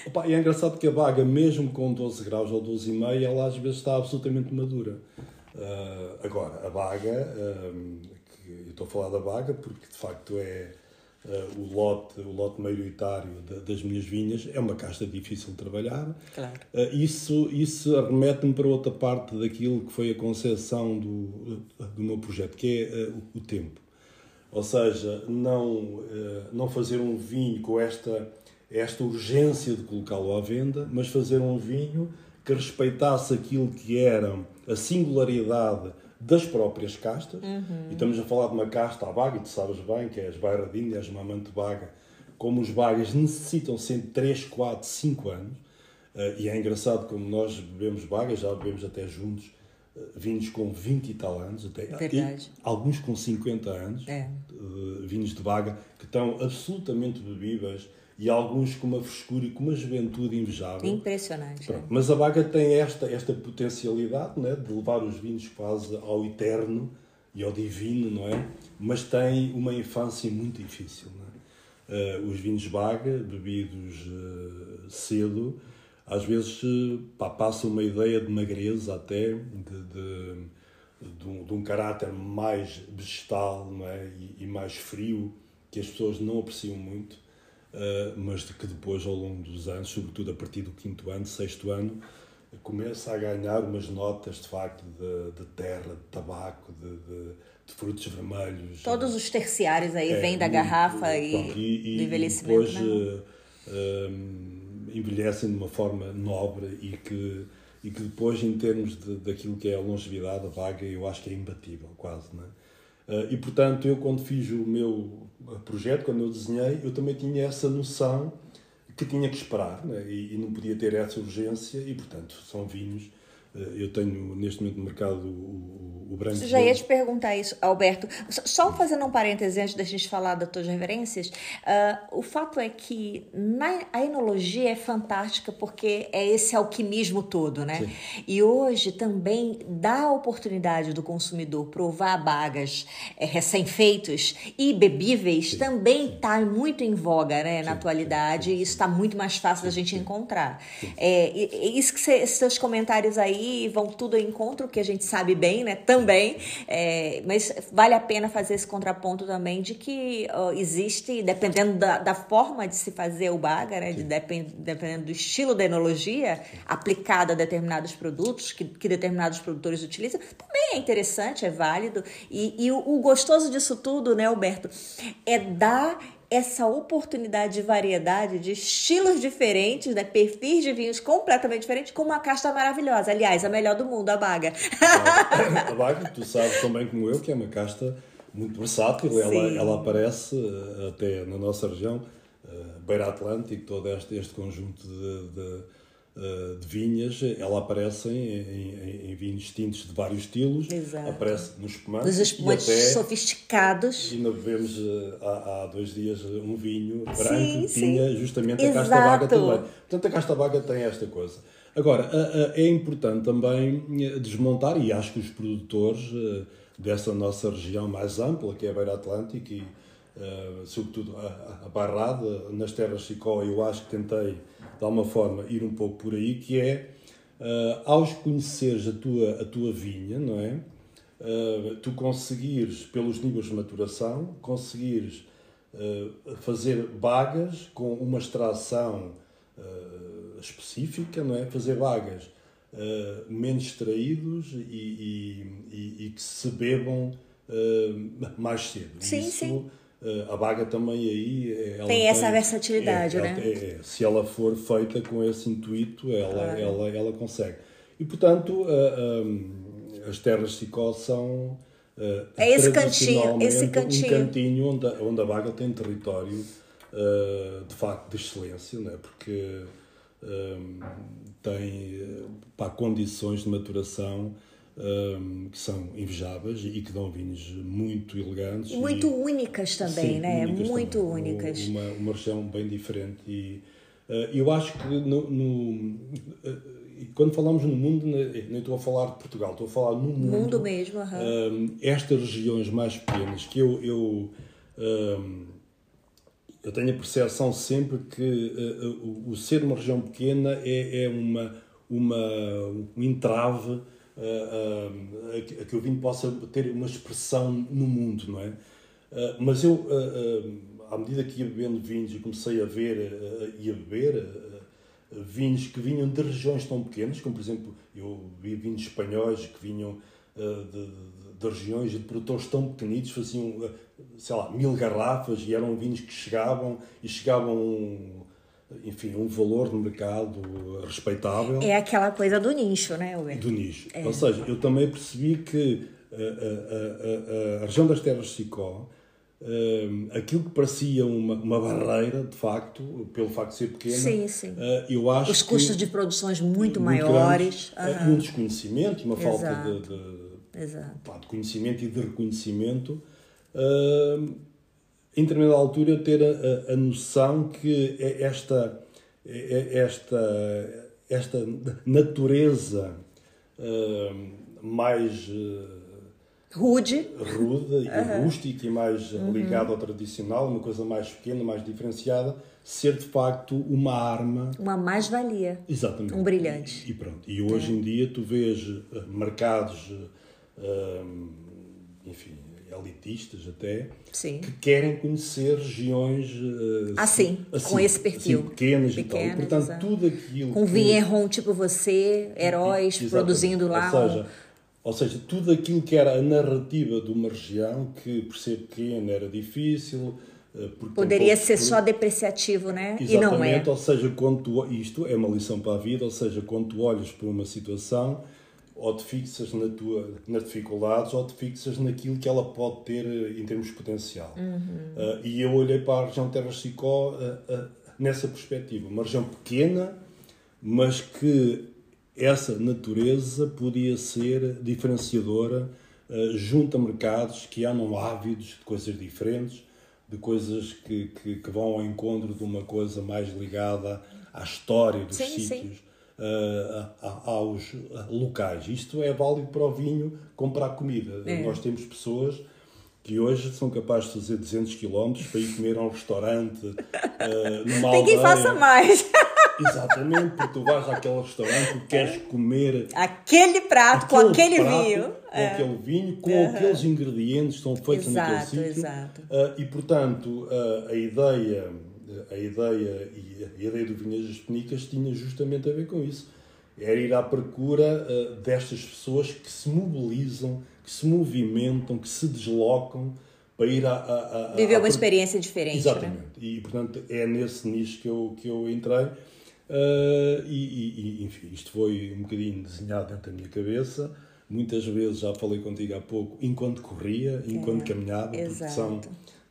opa, e é engraçado que a vaga, mesmo com 12 graus ou 12,5, ela às vezes está absolutamente madura. Uh, agora, a vaga, um, eu estou a falar da vaga porque de facto é Uh, o lote, o lote maioritário das minhas vinhas é uma casta difícil de trabalhar. Claro. Uh, isso isso remete-me para outra parte daquilo que foi a concepção do, do meu projeto, que é uh, o, tempo. Ou seja, não, não fazer um vinho com esta, esta urgência de colocá-lo à venda, mas fazer um vinho que respeitasse aquilo que era a singularidade das próprias castas. Uhum. E estamos a falar de uma casta à baga, e tu sabes bem que é as Bairradinhas, uma amante baga. Como os bagas necessitam sempre 3, 4, 5 anos. Uh, e é engraçado como nós bebemos bagas, já bebemos até juntos, uh, vinhos com 20 e tal anos, até, Verdade. E, alguns com 50 anos, é. uh, vinhos de baga, que estão absolutamente bebíveis e alguns com uma frescura e com uma juventude invejável. Impressionante. É. Mas a Baga tem esta, esta potencialidade né, de levar os vinhos quase ao eterno e ao divino, não é? Mas tem uma infância muito difícil. Não é? Uh, os vinhos Baga, bebidos uh, cedo, às vezes uh, pá, passam uma ideia de magreza até, de, de, de, um, de um caráter mais vegetal não é? e, e mais frio, que as pessoas não apreciam muito mas de que depois, ao longo dos anos, sobretudo a partir do quinto ano, sexto ano, começa a ganhar umas notas de facto de, de terra, de tabaco, de, de, de, frutos vermelhos. Todos os terciários aí é, vêm da garrafa e, pronto, e, do envelhecimento. E depois né? uh, um, envelhecem de uma forma nobre e que, e que depois, em termos de, daquilo que é a longevidade, a vaga, eu acho que é imbatível, quase. Não é? Uh, e portanto, eu quando fiz o meu projeto, quando eu desenhei, eu também tinha essa noção que tinha que esperar né? e, e, não podia ter essa urgência e, portanto, são vinhos eh, eu tenho neste momento no mercado o, o, o branco. Já ia te perguntar isso, Alberto. Só fazendo um parêntese antes da gente falar das tuas reverências, uh, o fato é que na, a enologia é fantástica porque é esse alquimismo todo, né? Sim. E hoje também dá a oportunidade do consumidor provar bagas é, recém-feitos e bebíveis, sim, também está muito em voga né, na atualidade e isso está muito mais fácil da gente encontrar. É, isso que cê, seus comentários aí aí vão tudo ao encontro, que a gente sabe bem, né? Também. É, mas vale a pena fazer esse contraponto também de que ó, existe, dependendo da, da, forma de se fazer o baga, né? De, depend, dependendo do estilo da enologia aplicada a determinados produtos que, que determinados produtores utilizam, também é interessante, é válido. E, e o, o gostoso disso tudo, né, Alberto, é dar essa oportunidade de variedade, de estilos diferentes, né? perfis de vinhos completamente diferentes, com uma casta maravilhosa. Aliás, a melhor do mundo, a Baga. a Baga, tu sabes também como eu, que é uma casta muito versátil. Ela, ela aparece eh, até na nossa região, eh, Beira Atlântico, todo este, este conjunto de, de de vinhas, ela aparece em, em, em, vinhos distintos de vários estilos, Exato. aparece nos espumantes. Nos espumantes e até, sofisticados. E ainda bebemos uh, há, há, dois dias um vinho branco sim, que sim. tinha justamente Exato. a casta vaga também. Portanto, a casta vaga tem esta coisa. Agora, é importante também desmontar, e acho que os produtores dessa nossa região mais ampla, que é a Beira Atlântica e sobretudo a, a Barrada, nas terras Chicó, eu acho que tentei de alguma forma, ir um pouco por aí, que é, uh, aos conheceres a tua, a tua vinha, não é? Uh, tu conseguires, pelos níveis de maturação, conseguires uh, fazer bagas com uma extração específica, não é? Fazer bagas menos extraídos e, e, e, e, que se bebam mais cedo. Sim, Isso, sim a baga também aí tem, tem essa versatilidade, é, né? É, é, se ela for feita com esse intuito, ela, claro. ela, ela consegue. E portanto, uh, um, as terras de Sicó são é esse cantinho, esse cantinho. um cantinho onde, onde a baga tem território de facto de excelência, né? porque tem pá, condições de maturação um, que são invejáveis e que dão vinhos muito elegantes. Muito e, únicas também, sim, né? Únicas muito também. únicas. Uma, uma região bem diferente. E uh, eu acho que no, no uh, quando falamos no mundo, nem estou a falar de Portugal, estou a falar no mundo. Mundo mesmo, uhum. estas regiões mais pequenas, que eu, eu, eu tenho a percepção sempre que uh, o, o, ser uma região pequena é, é uma, uma, um entrave a, a, que o vinho possa ter uma expressão no mundo, não é? mas eu, à medida que ia bebendo vinhos e comecei a ver e a beber vinhos que vinham de regiões tão pequenas, como por exemplo, eu vi vinhos espanhóis que vinham de, de, de regiões de produtores tão pequenitos, faziam, sei lá, mil garrafas e eram vinhos que chegavam e chegavam enfim, um valor no mercado respeitável. É aquela coisa do nicho, né, Uber? Do nicho. É. Ou seja, eu também percebi que a, a, a, a região das terras de Sicó, um, aquilo que parecia uma, uma barreira, de facto, pelo facto de ser pequena, sim, sim. Uh, eu acho Os custos de produções muito, muito maiores. Grandes, uhum. Um desconhecimento, uma Exato. falta de, de, pá, de, conhecimento e de reconhecimento. Uh, em determinada altura, ter a, a, a noção que é esta, é, esta, esta natureza uh, mais uh, rude, rude uhum. e rústica e mais uhum. ligada ao tradicional, uma coisa mais pequena, mais diferenciada, ser de facto uma arma. Uma mais-valia. Exatamente. Um brilhante. E, e pronto. E hoje é. em dia tu vês mercados, uh, enfim, elitistas até, Sim. que querem conhecer regiões uh, assim, assim, com esse perfil. Assim, pequenas, pequenas, e tal. Portanto, exato. tudo aquilo. Com que... Vinheron tipo você, heróis Exatamente. produzindo lá. Ou seja, ou seja, tudo aquilo que era a narrativa de uma região que, por ser pequena, era difícil. Eh, Poderia ser por... só depreciativo, né? Exatamente, e não é. ou seja, quando tu... isto é uma lição para a vida, ou seja, quando tu olhas para uma situação, ou te fixas na tua, nas dificuldades, ou te fixas naquilo que ela pode ter eh, em termos de potencial. Uhum. Uh, e eu olhei para a região Terra Chicó uh, uh, nessa perspectiva. Uma região pequena, mas que essa natureza podia ser diferenciadora junto a mercados que andam ávidos de coisas diferentes, de coisas que, que, que, vão ao encontro de uma coisa mais ligada à história dos sim, sítios, sim. Uh, aos locais. Isto é válido para o vinho comprar comida. É. Nós temos pessoas que hoje são capazes de fazer 200 km para ir comer a um restaurante uh, numa Tem quem faça mais. Exatamente, porque tu vais àquele restaurante e queres comer aquele prato aquele com aquele prato, vinho. Com é. aquele vinho, com uhum. aqueles ingredientes que estão feitos exato, naquele sítio. Exato. Uh, e portanto, uh, a ideia, a ideia e a ideia do Vinhas das Penicas tinha justamente a ver com isso. Era ir à procura uh, destas pessoas que se mobilizam, que se movimentam, que se deslocam para ir a. a, a Viver uma experiência diferente. Né? Exatamente. Né? E portanto é nesse nicho que eu, que eu entrei. Uh, e, e, enfim, isto foi um bocadinho desenhado dentro da minha cabeça. Muitas vezes, já falei contigo há pouco, enquanto corria, enquanto é, caminhava, exato. porque são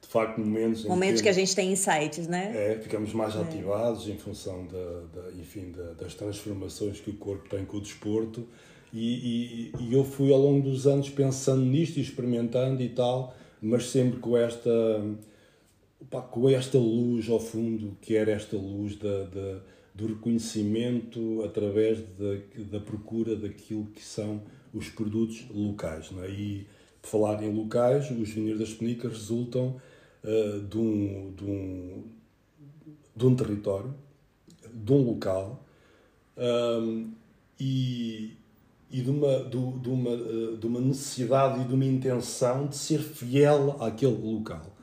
de facto momentos momentos que, que, a gente tem insights, né? É, ficamos mais é. ativados em função da, da enfim, da, das transformações que o corpo tem com o desporto. E, e, e, eu fui ao longo dos anos pensando nisto e experimentando e tal, mas sempre com esta opa, com esta luz ao fundo, que era esta luz da, da do reconhecimento através da, da procura daquilo que são os produtos locais. Não é? E, por falar em locais, os vinhos das Penicas resultam uh, de, um, de, um, de um território, de um local um, e, e de, uma, de, de, uma, uh, de uma necessidade e de uma intenção de ser fiel àquele local.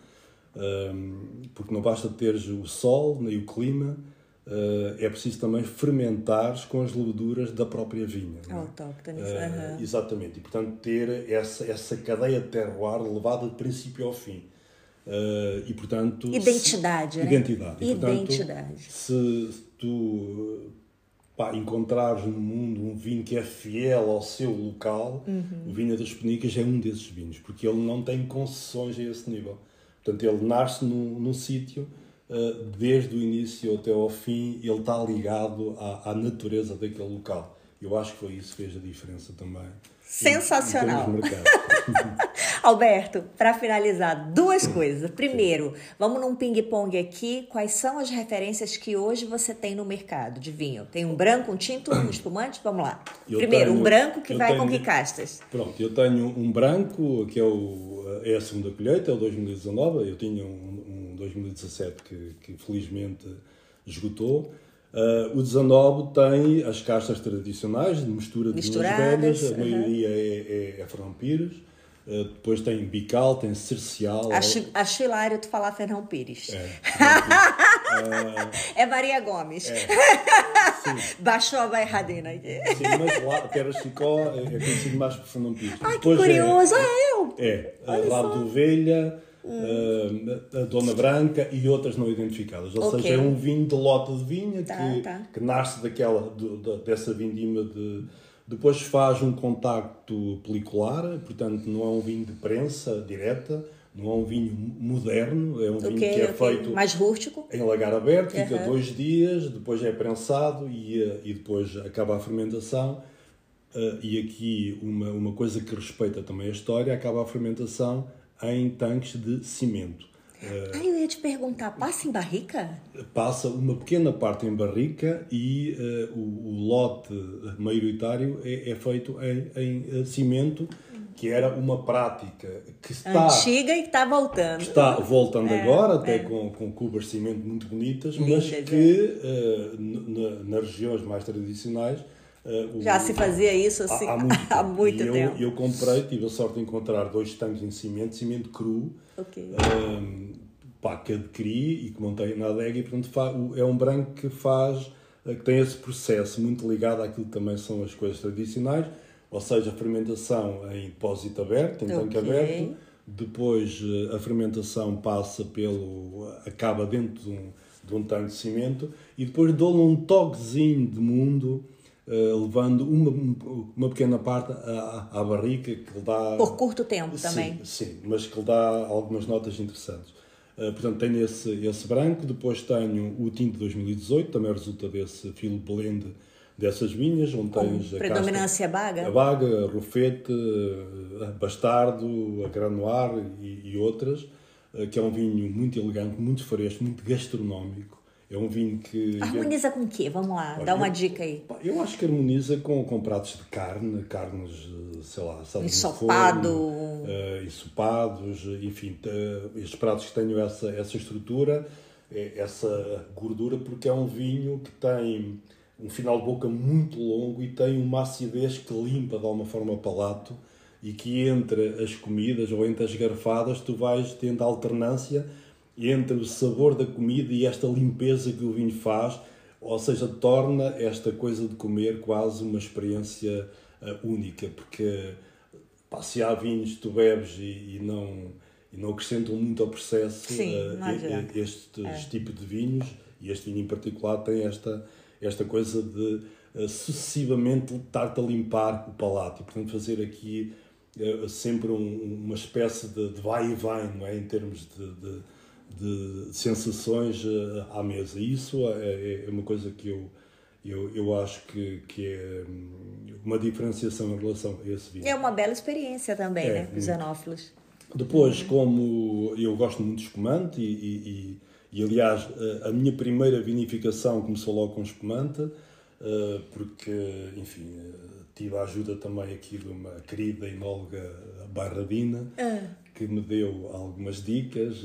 Um, porque não basta teres o sol nem o clima, Uh, é preciso também fermentar com as leveduras da própria vinha. É? Autóctones. Uh, uhum. Exatamente. E, portanto, ter essa, essa cadeia de terroir levada de princípio ao fim. Uh, e, portanto... Identidade, se, né? Identidade. E, Identidade. Portanto, se tu pá, encontrares no mundo um vinho que é fiel ao seu local, uhum. o vinho das Penicas é um desses vinhos, porque ele não tem concessões a esse nível. Portanto, ele nasce num, num sítio eh, desde o início até ao fim, ele está ligado à, à natureza daquele local. Eu acho que foi isso que fez a diferença também. Sensacional. Alberto, para finalizar, duas coisas. Primeiro, vamos num ping-pong aqui. Quais são as referências que hoje você tem no mercado de vinho? Tem um branco, um tinto, um espumante? Vamos lá. Eu Primeiro, tenho, um branco que vai tenho, com que castas? Pronto, eu tenho um branco, que é, o, é a segunda colheita, é o 2019. Eu tinha um, 2017 que, que felizmente esgotou. Uh, o 19 tem as castas tradicionais de mistura de vinhas velhas, a maioria é, é, é Fernão Pires. Uh, depois tem Bical, tem Cercial. Acho, acho hilário tu falar Fernão Pires. É, é Maria Gomes. É, Baixou a bairradina aqui. Sim, mas lá, Terra Chicó é, é conhecido mais por Fernão Pires. Ai, depois que curioso, é, eu! É, Lado do Ovelha, uh, a Dona Branca e outras não identificadas. Ou okay. seja, é um vinho de lota de vinha tá, que, tá. que nasce daquela, do, da, dessa vindima de. Depois faz um contacto pelicular, portanto não é um vinho de prensa direta, não é um vinho moderno, é um okay, vinho que é okay. feito mais rústico em lagar aberto, fica uhum. dois dias, depois é prensado e, e depois acaba a fermentação. Uh, e aqui uma, uma coisa que respeita também a história, acaba a fermentação em tanques de cimento. Ah, eu ia te perguntar, passa em barrica? Passa uma pequena parte em barrica e uh, o, o, lote maioritário é, é feito em, em uh, cimento, que era uma prática que está... Antiga e que está voltando. Está voltando é, agora, até é. com, com cubas de cimento muito bonitas, Lindas, mas que uh, nas regiões mais tradicionais Uh, Já o, se fazia isso assim há, há muito, há muito eu, tempo. Eu comprei, tive a sorte de encontrar dois tanques em cimento, cimento cru, okay. um, pá, que adquiri e que montei na adega e portanto é um branco que faz, que tem esse processo muito ligado àquilo que também são as coisas tradicionais, ou seja, a fermentação em depósito aberto, em tanque okay. aberto, depois a fermentação passa pelo. acaba dentro de um, de um tanque de cimento e depois dou-lhe um toquezinho de mundo. Uh, levando uma, uma pequena parte à, à barrica que lhe dá. Por curto tempo sim, também. Sim, mas que lhe dá algumas notas interessantes. Uh, portanto, tenho esse, esse branco, depois tenho o tinto de 2018, também resulta desse filo blend dessas vinhas, onde Com tens a predominância baga? A baga, a rufete, a bastardo, a granoir e, e outras, que é um vinho muito elegante, muito fresco, muito gastronómico é um vinho que. Harmoniza com o quê? Vamos lá, Olha, dá uma eu, dica aí. Eu acho que harmoniza com, com pratos de carne, carnes, sei lá, ensopado. uh, ensopados, enfim, uh, estes pratos que tenham essa, essa estrutura, essa gordura, porque é um vinho que tem um final de boca muito longo e tem uma acidez que limpa de alguma forma o palato e que entre as comidas ou entre as garfadas tu vais tendo alternância entre o sabor da comida e esta limpeza que o vinho faz, ou seja, torna esta coisa de comer quase uma experiência uh, única, porque pá, se há vinhos que tu bebes e, e, não, e não acrescentam muito ao processo, Sim, uh, este é. tipo de vinhos, e este vinho em particular, tem esta, esta coisa de uh, sucessivamente estar-te a limpar o palato, e portanto fazer aqui sempre um, uma espécie de, de vai e vem, não é? em termos de, de de sensações eh, à mesa. Isso é, é, é uma coisa que eu, eu, eu acho que, que é hum, uma diferenciação em relação a esse vinho. É uma bela experiência também, é, né? Os anófilos. Depois, como eu gosto muito de espumante e, e, e, aliás, a minha primeira vinificação começou logo com espumante, eh, porque, enfim, eh, tive a ajuda também aqui de uma querida enóloga Barradina, ah. que me deu algumas dicas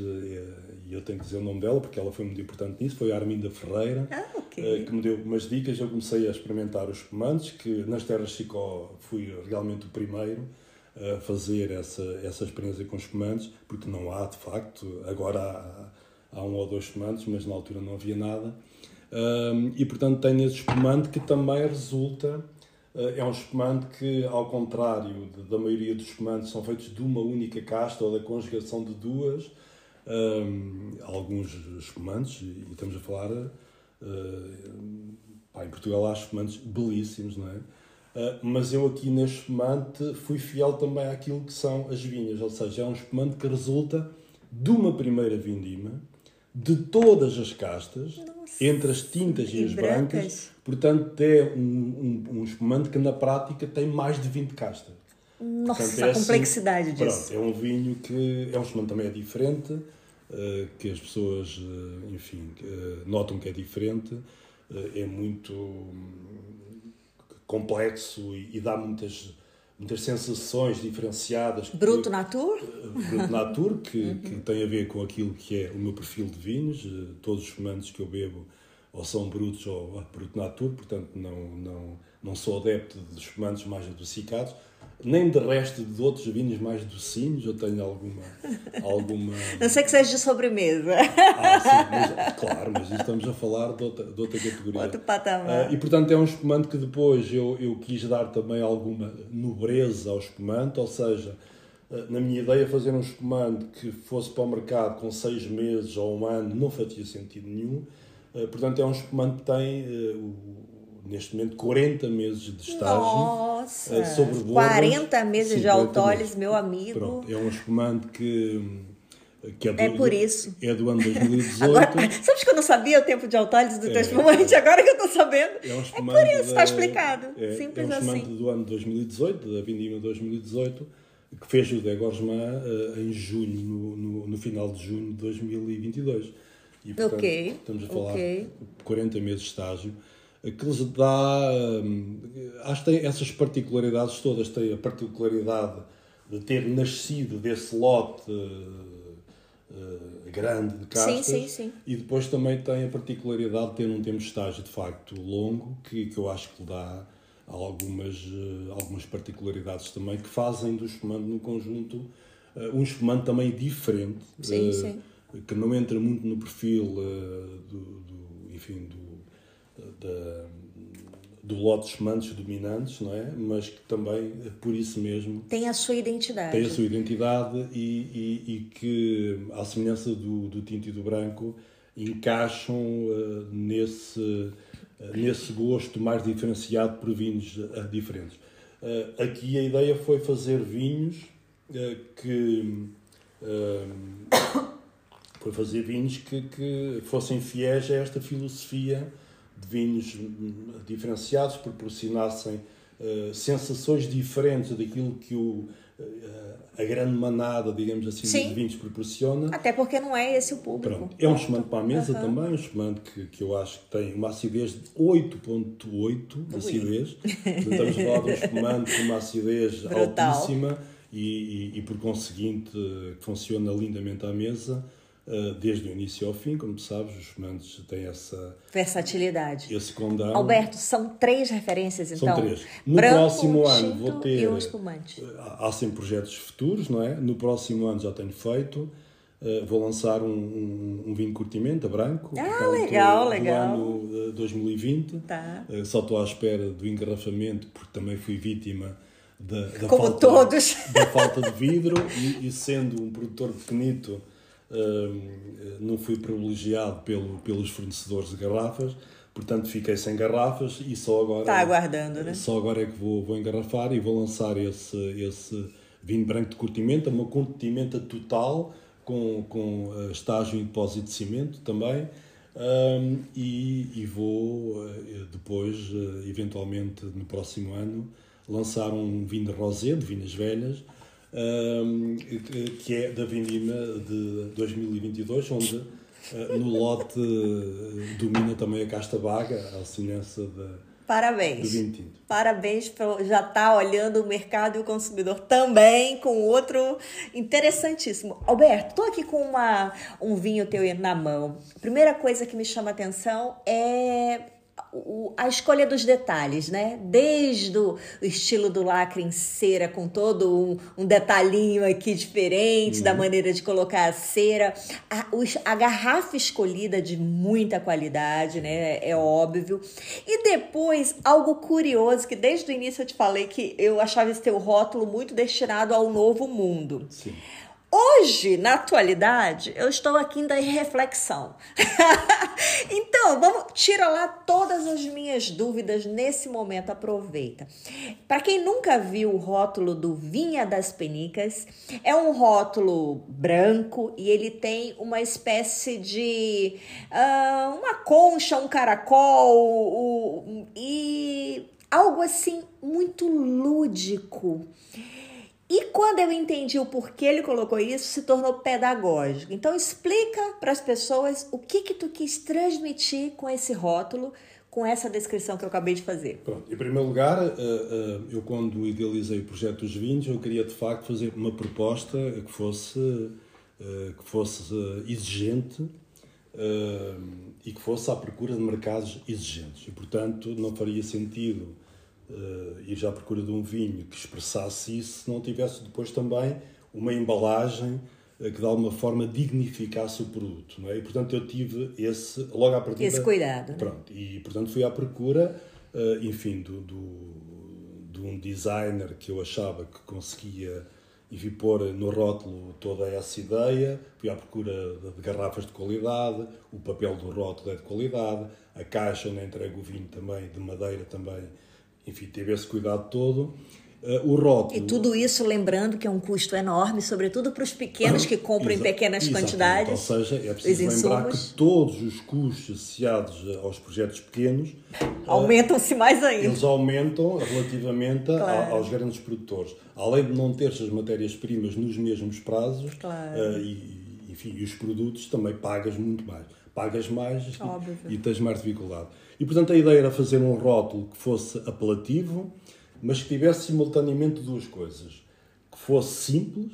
e eu tenho que dizer o nome dela porque ela foi muito importante nisso, foi a Arminda Ferreira, ah, okay. Eh, que me deu umas dicas. Eu comecei a experimentar os espumantes, que nas terras Chicó fui realmente o primeiro a fazer essa, essa experiência com espumantes, porque não há de facto, agora há, há um ou dois espumantes, mas na altura não havia nada. E portanto tenho esse espumante que também resulta, uh, é um espumante que, ao contrário da maioria dos espumantes, são feitos de uma única casta ou da conjugação de duas um, alguns espumantes, e estamos a falar, uh, pá, em Portugal há espumantes belíssimos, não é? Uh, mas eu aqui neste espumante fui fiel também àquilo que são as vinhas, ou seja, é um espumante que resulta de uma primeira vindima, de todas as castas, Nossa, entre as tintas e, as brancas. brancas. portanto é um, um, um espumante que na prática tem mais de 20 castas. Nossa, Portanto, é a assim, complexidade assim, disso. Pronto, é um vinho que é um espumante também é diferente, uh, que as pessoas, uh, enfim, uh, notam que é diferente, é muito um, complexo e, dá muitas muitas sensações diferenciadas. Bruto que, Natur? Bruto Natur, que, uhum. que tem a ver com aquilo que é o meu perfil de vinhos. Todos os espumantes que eu bebo ou são brutos ou Bruto Natur, portanto não, não, não sou adepto de espumantes mais adocicados nem de resto de outros vinhos mais docinhos, eu tenho alguma. alguma... Não sei que seja sobremesa. Ah, sim, mas, claro, mas estamos a falar de outra, de outra categoria. Outro patamar. Uh, e portanto é um espumante que depois eu, eu quis dar também alguma nobreza ao espumante, ou seja, uh, na minha ideia, fazer um espumante que fosse para o mercado com seis meses ou um ano não fazia sentido nenhum. Uh, portanto, é um espumante que tem o neste momento 40 meses de estágio. Nossa! Uh, sobre bordas, 40 meses de autólise, meu amigo. Pronto, é um espumante que. que é, do, é por isso. É do ano 2018. Agora, sabes que eu não sabia o tempo de autólise do é, teu espumante? Agora que eu estou sabendo. É, um espumante é por isso, está explicado. É, Simples é um espumante assim. do ano 2018, da Vindima 2018, que fez o Degorsman uh, em junho, no, no, no, final de junho de 2022. E, portanto, ok. Estamos a falar okay. de 40 meses de estágio que lhes dá. Hum, acho que tem essas particularidades todas. Tem a particularidade de ter nascido desse lote uh, grande de castas. Sim, sim, sim. E depois também tem a particularidade de ter um tempo de estágio de facto longo, que, que eu acho que lhe dá algumas, algumas particularidades também que fazem do espumante no conjunto um espumante também diferente. Sim, sim. Que não entra muito no perfil do, do, enfim, do, da, do lote espumantes dominantes, não é? Mas que também, por isso mesmo... Tem a sua identidade. Tem a sua identidade e, e, e que, à semelhança do, do tinto e do branco, encaixam uh, nesse, uh, nesse gosto mais diferenciado por vinhos uh, diferentes. aqui a ideia foi fazer vinhos que... foi fazer vinhos que, que fossem fiéis a esta filosofia de vinhos diferenciados, proporcionassem uh, sensações diferentes daquilo que o, uh, a grande manada, digamos assim, Sim. de vinhos proporciona. Até porque não é esse o público. Pronto. É um espumante para a mesa uhum. também, um espumante que, que eu acho que tem uma acidez de 8.8 de acidez. Portanto, estamos a falar de um espumante com uma acidez Brutal. altíssima e, e, e, por conseguinte, que funciona lindamente à mesa. Eh, desde o início ao fim, como tu sabes, os fumantes têm essa versatilidade. Esse condão. Alberto, são três referências então. São três. No Branco, próximo ano vou ter. E o espumante. Eh, há sempre projetos futuros, não é? No próximo ano já tenho feito. Uh, vou lançar um, um, um, vinho curtimento, branco. Ah, portanto, legal, legal. No ano 2020. Tá. Só estou à espera do engarrafamento, porque também fui vítima da, da Como falta, todos. da falta de vidro e, e sendo um produtor pequenito não fui privilegiado pelo, pelos fornecedores de garrafas, portanto fiquei sem garrafas e só agora. Está aguardando, né? Só agora é que vou, vou engarrafar e vou lançar esse, esse vinho branco de curtimento, uma curtimenta total, com, com uh, estágio em depósito de cimento também. Um, e, e, vou uh, depois, uh, eventualmente no próximo ano, lançar um vinho de rosé, de vinhas velhas, que é da Vindima de 2022, onde uh, no lote uh, domina também a casta vaga, a semelhança da. Parabéns. Parabéns já estar tá olhando o mercado e o consumidor também com outro interessantíssimo. Alberto, estou aqui com uma, um vinho teu na mão. A primeira coisa que me chama a atenção é o, a escolha dos detalhes, né? Desde o estilo do lacre em cera, com todo um, um detalhinho aqui diferente uhum. da maneira de colocar a cera, a, a, garrafa escolhida de muita qualidade, né? É óbvio. E depois, algo curioso, que desde o início eu te falei que eu achava esse teu rótulo muito destinado ao novo mundo. Sim. Hoje, na atualidade, eu estou aqui ainda em reflexão. então, vamos tira lá todas as minhas dúvidas nesse momento, aproveita. Para quem nunca viu o rótulo do Vinha das Penicas, é um rótulo branco e ele tem uma espécie de uh, uma concha, um caracol uh, e algo assim muito lúdico. E quando eu entendi o porquê ele colocou isso, se tornou pedagógico. Então explica para as pessoas o que que tu quis transmitir com esse rótulo, com essa descrição que eu acabei de fazer. Pronto. Em primeiro lugar, eh, eh, eu quando idealizei o projeto dos vinhos, eu queria de facto fazer uma proposta que fosse eh, que fosse exigente e que fosse à procura de mercados exigentes. E portanto, não faria sentido uh, ir já à procura de um vinho que expressasse isso se não tivesse depois também uma embalagem uh, que de alguma forma dignificasse o produto. Não é? E portanto eu tive esse, logo à partida... Esse cuidado. Pronto, e portanto fui à procura, uh, enfim, do, do, de um designer que eu achava que conseguia e vi pôr no rótulo toda essa ideia, fui à procura de garrafas de qualidade, o papel do rótulo é de qualidade, a caixa onde entrego o vinho também, de madeira também enfim, teve esse cuidado todo. Uh, o rótulo. E tudo isso lembrando que é um custo enorme, sobretudo para os pequenos que compram em pequenas quantidades. Ou seja, é preciso lembrar que todos os custos associados aos projetos pequenos aumentam-se uh, mais ainda. Eles aumentam relativamente claro. aos grandes produtores. Além de não ter as matérias-primas nos mesmos prazos claro. uh, e, enfim, e os produtos também pagas muito mais. Pagas mais e, e tens mais dificuldade. E portanto a ideia era fazer um rótulo que fosse apelativo, mas que tivesse simultaneamente duas coisas. Que fosse simples,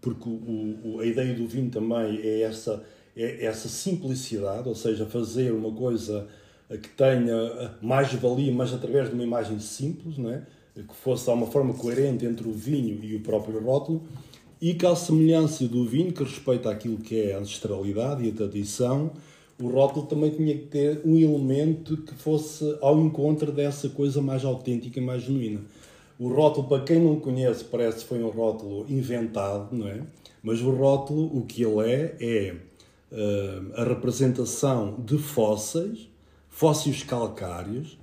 porque o, o, a ideia do vinho também é essa, é essa simplicidade, ou seja, fazer uma coisa que tenha mais valia, mas através de uma imagem simples, não é? que fosse de uma forma coerente entre o vinho e o próprio rótulo, e que, à semelhança do vinho, que respeita aquilo que é a ancestralidade e a tradição, o rótulo também tinha que ter um elemento que fosse ao encontro dessa coisa mais autêntica e mais genuína. O rótulo, para quem não conhece, parece que foi um rótulo inventado, não é? Mas o rótulo, o que ele é, é uh, a representação de fósseis, fósseis calcários,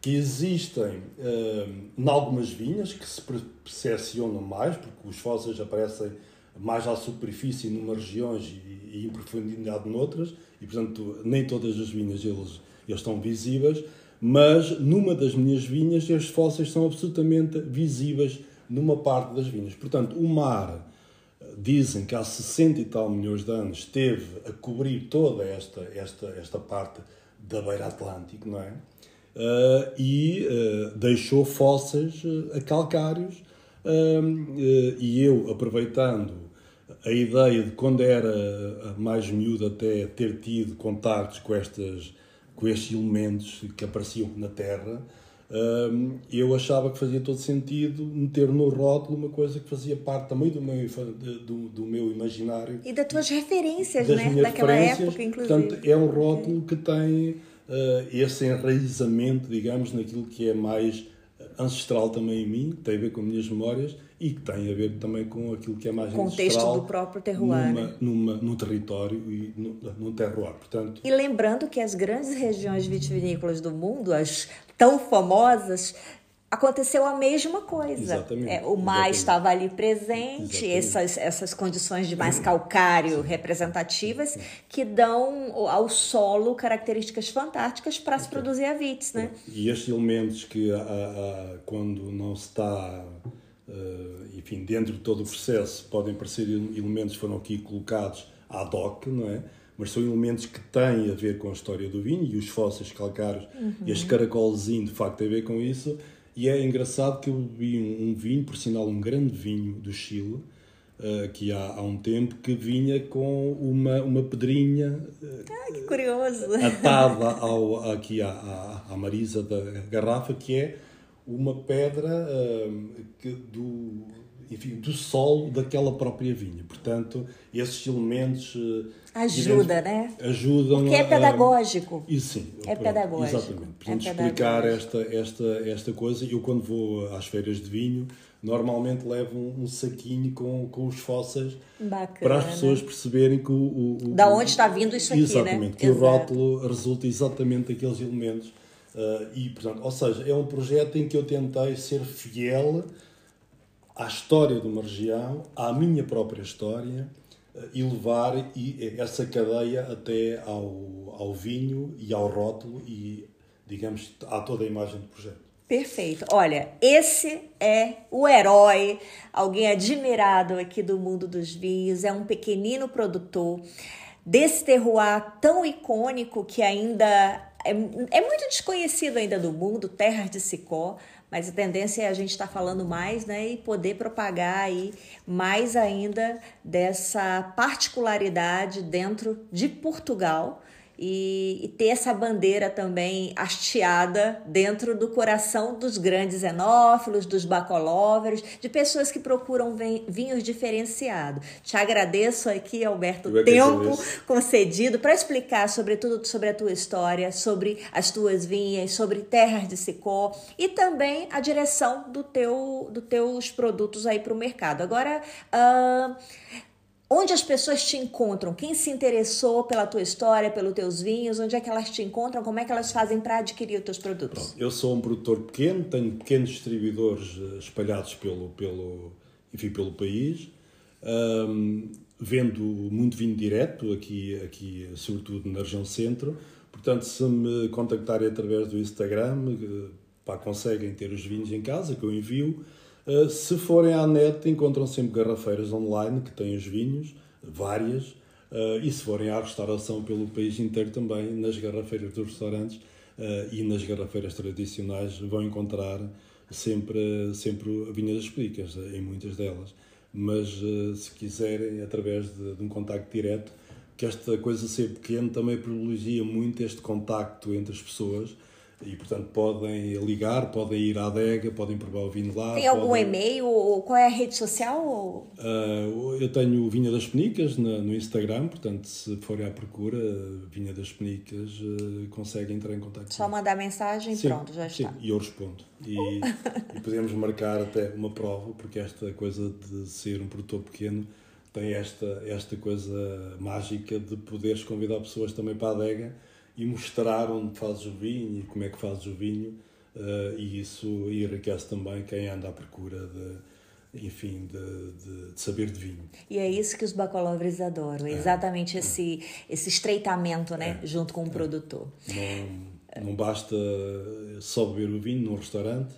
que existem uh, em algumas vinhas que se percepcionam mais, porque os fósseis aparecem mais à superfície em umas regiões e, em profundidade noutras, e portanto nem todas as vinhas eles, eles estão visíveis, mas numa das minhas vinhas estes fósseis são absolutamente visíveis numa parte das vinhas. Portanto, o mar, dizem que há 60 e tal milhões de anos, esteve a cobrir toda esta, esta, esta parte da beira Atlântico, não é? uh, e uh, deixou fósseis uh, a calcários. E eu, aproveitando a ideia de quando era mais miúdo até ter tido contactos com, estas, com estes elementos que apareciam na Terra, eu achava que fazia todo sentido meter no rótulo uma coisa que fazia parte também do meu, do, do meu imaginário. E das tuas referências, das né? Daquela época, inclusive. Portanto, é um rótulo que tem uh, esse enraizamento, digamos, naquilo que é mais ancestral também em mim, que tem a ver com minhas memórias e que tem a ver também com aquilo que é mais Contexto ancestral. do próprio terroir. Numa, né? numa, num território e no, num terroir. Portanto, e lembrando que as grandes regiões vitivinícolas do mundo, as tão famosas, aconteceu a mesma coisa. Exatamente. É, o mar estava ali presente, essas, essas condições de mais calcário representativas que dão ao solo características fantásticas para se produzir a vites, né? E estes elementos que a, a, quando não se está uh, enfim, dentro de todo o processo podem parecer elementos que foram aqui colocados ad hoc, não é? mas são elementos que têm a ver com a história do vinho e os fósseis calcários uhum. e este caracolzinho de facto têm a ver com isso e é engraçado que eu bebi um, um vinho, por sinal, um grande vinho do Chile, uh, que há, há um tempo, que vinha com uma, uma pedrinha uh, ah, que curioso. atada ao, aqui à, à, à marisa da garrafa, que é uma pedra uh, que, do, enfim, do solo daquela própria vinha. Portanto, esses elementos Ajuda, né? Ajudam. Porque é pedagógico. A, sim. É pronto, pedagógico. Exatamente. Portanto, é explicar esta, esta, esta coisa. Eu, quando vou às feiras de vinho, normalmente levo um, um saquinho com, com os fósseis Bacana. para as pessoas perceberem que o. o, o da onde está vindo isso aqui, exatamente, né? que Exato. o rótulo resulta exatamente daqueles elementos. Uh, e, portanto, ou seja, é um projeto em que eu tentei ser fiel à história de uma região, à minha própria história e levar essa cadeia até ao, ao vinho e ao rótulo e, digamos, a toda a imagem do projeto. Perfeito. Olha, esse é o herói, alguém admirado aqui do mundo dos vinhos, é um pequenino produtor desse terroir tão icônico que ainda é, é muito desconhecido ainda do mundo, Terras de Sicó, mas a tendência é a gente estar tá falando mais né, e poder propagar aí mais ainda dessa particularidade dentro de Portugal e, e, ter essa bandeira também hasteada dentro do coração dos grandes enófilos, dos bacolóveros, de pessoas que procuram vinhos diferenciados. Te agradeço aqui, Alberto, o tempo concedido para explicar sobre tudo sobre a tua história, sobre as tuas vinhas, sobre terras de Sicó e também a direção do teu, dos teus produtos aí para o mercado. Agora, uh, Onde as pessoas te encontram? Quem se interessou pela tua história, pelos teus vinhos? Onde é que elas te encontram? Como é que elas fazem para adquirir os teus produtos? eu sou um produtor pequeno, tenho pequenos distribuidores eh, espalhados pelo, pelo, enfim, pelo país. Um, vendo muito vinho direto, aqui, aqui sobretudo na região centro. Portanto, se me contactarem através do Instagram, eh, pá, conseguem ter os vinhos em casa, que eu envio. Uh, se forem à net, encontram sempre garrafeiras online que têm os vinhos, várias, uh, e se forem à restauração pelo país inteiro também, nas garrafeiras dos restaurantes uh, e nas garrafeiras tradicionais, vão encontrar sempre, sempre vinhas Picas, em muitas delas. Mas se quiserem, através de, de um contacto direto, que esta coisa ser pequeno também privilegia muito este contacto entre as pessoas e, portanto, podem ligar, podem ir à adega, podem provar o vinho lá. Tem algum podem... e-mail? Qual é a rede social? Uh, eu tenho o Vinha das Penicas no, no, Instagram, portanto, se forem à procura, Vinha das Penicas, uh, conseguem entrar em contato. Só mandar mensagem e pronto, já está. Sim, e eu respondo. E, e podemos marcar até uma prova, porque esta coisa de ser um produtor pequeno tem esta, esta coisa mágica de poderes convidar pessoas também para a adega e mostrar onde fazes o vinho e como é que fazes o vinho uh, e isso enriquece também quem anda à procura de, enfim, de, de, de, saber de vinho. E é isso que os bacolovres adoram, é, exatamente é. esse, esse estreitamento né, é, junto com o é. produtor. Não, não basta só beber o vinho num restaurante,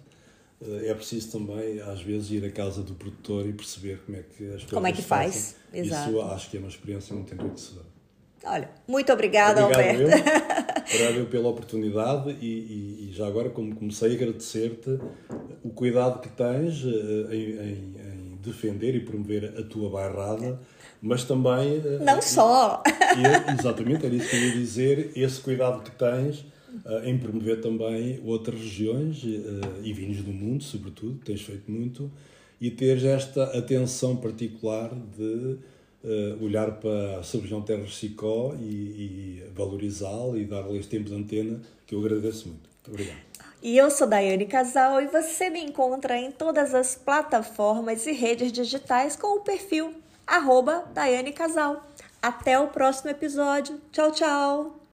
eh, é preciso também, às vezes, ir à casa do produtor e perceber como é que as coisas Como é que faz? Exato. Isso acho que é uma experiência muito enriquecedora. Olha, muito obrigada, Obrigado Alberto. Eu, eu pela oportunidade e, e, e, já agora, como comecei a agradecer-te o cuidado que tens uh, em, em, em, defender e promover a tua bairrada, mas também. Uh, Não só! E, exatamente, era isso que eu ia dizer, esse cuidado que tens uh, em promover também outras regiões e vinhos do mundo, sobretudo, tens feito muito, e teres esta atenção particular de uh, olhar para a sub-região Terras Sicó e, e valorizá-la e dar-lhe este tempo de antena, que eu agradeço muito. Muito obrigado. E eu sou Daiane Casal e você me encontra em todas as plataformas e redes digitais com o perfil Daiane Casal. Até o próximo episódio. Tchau, tchau!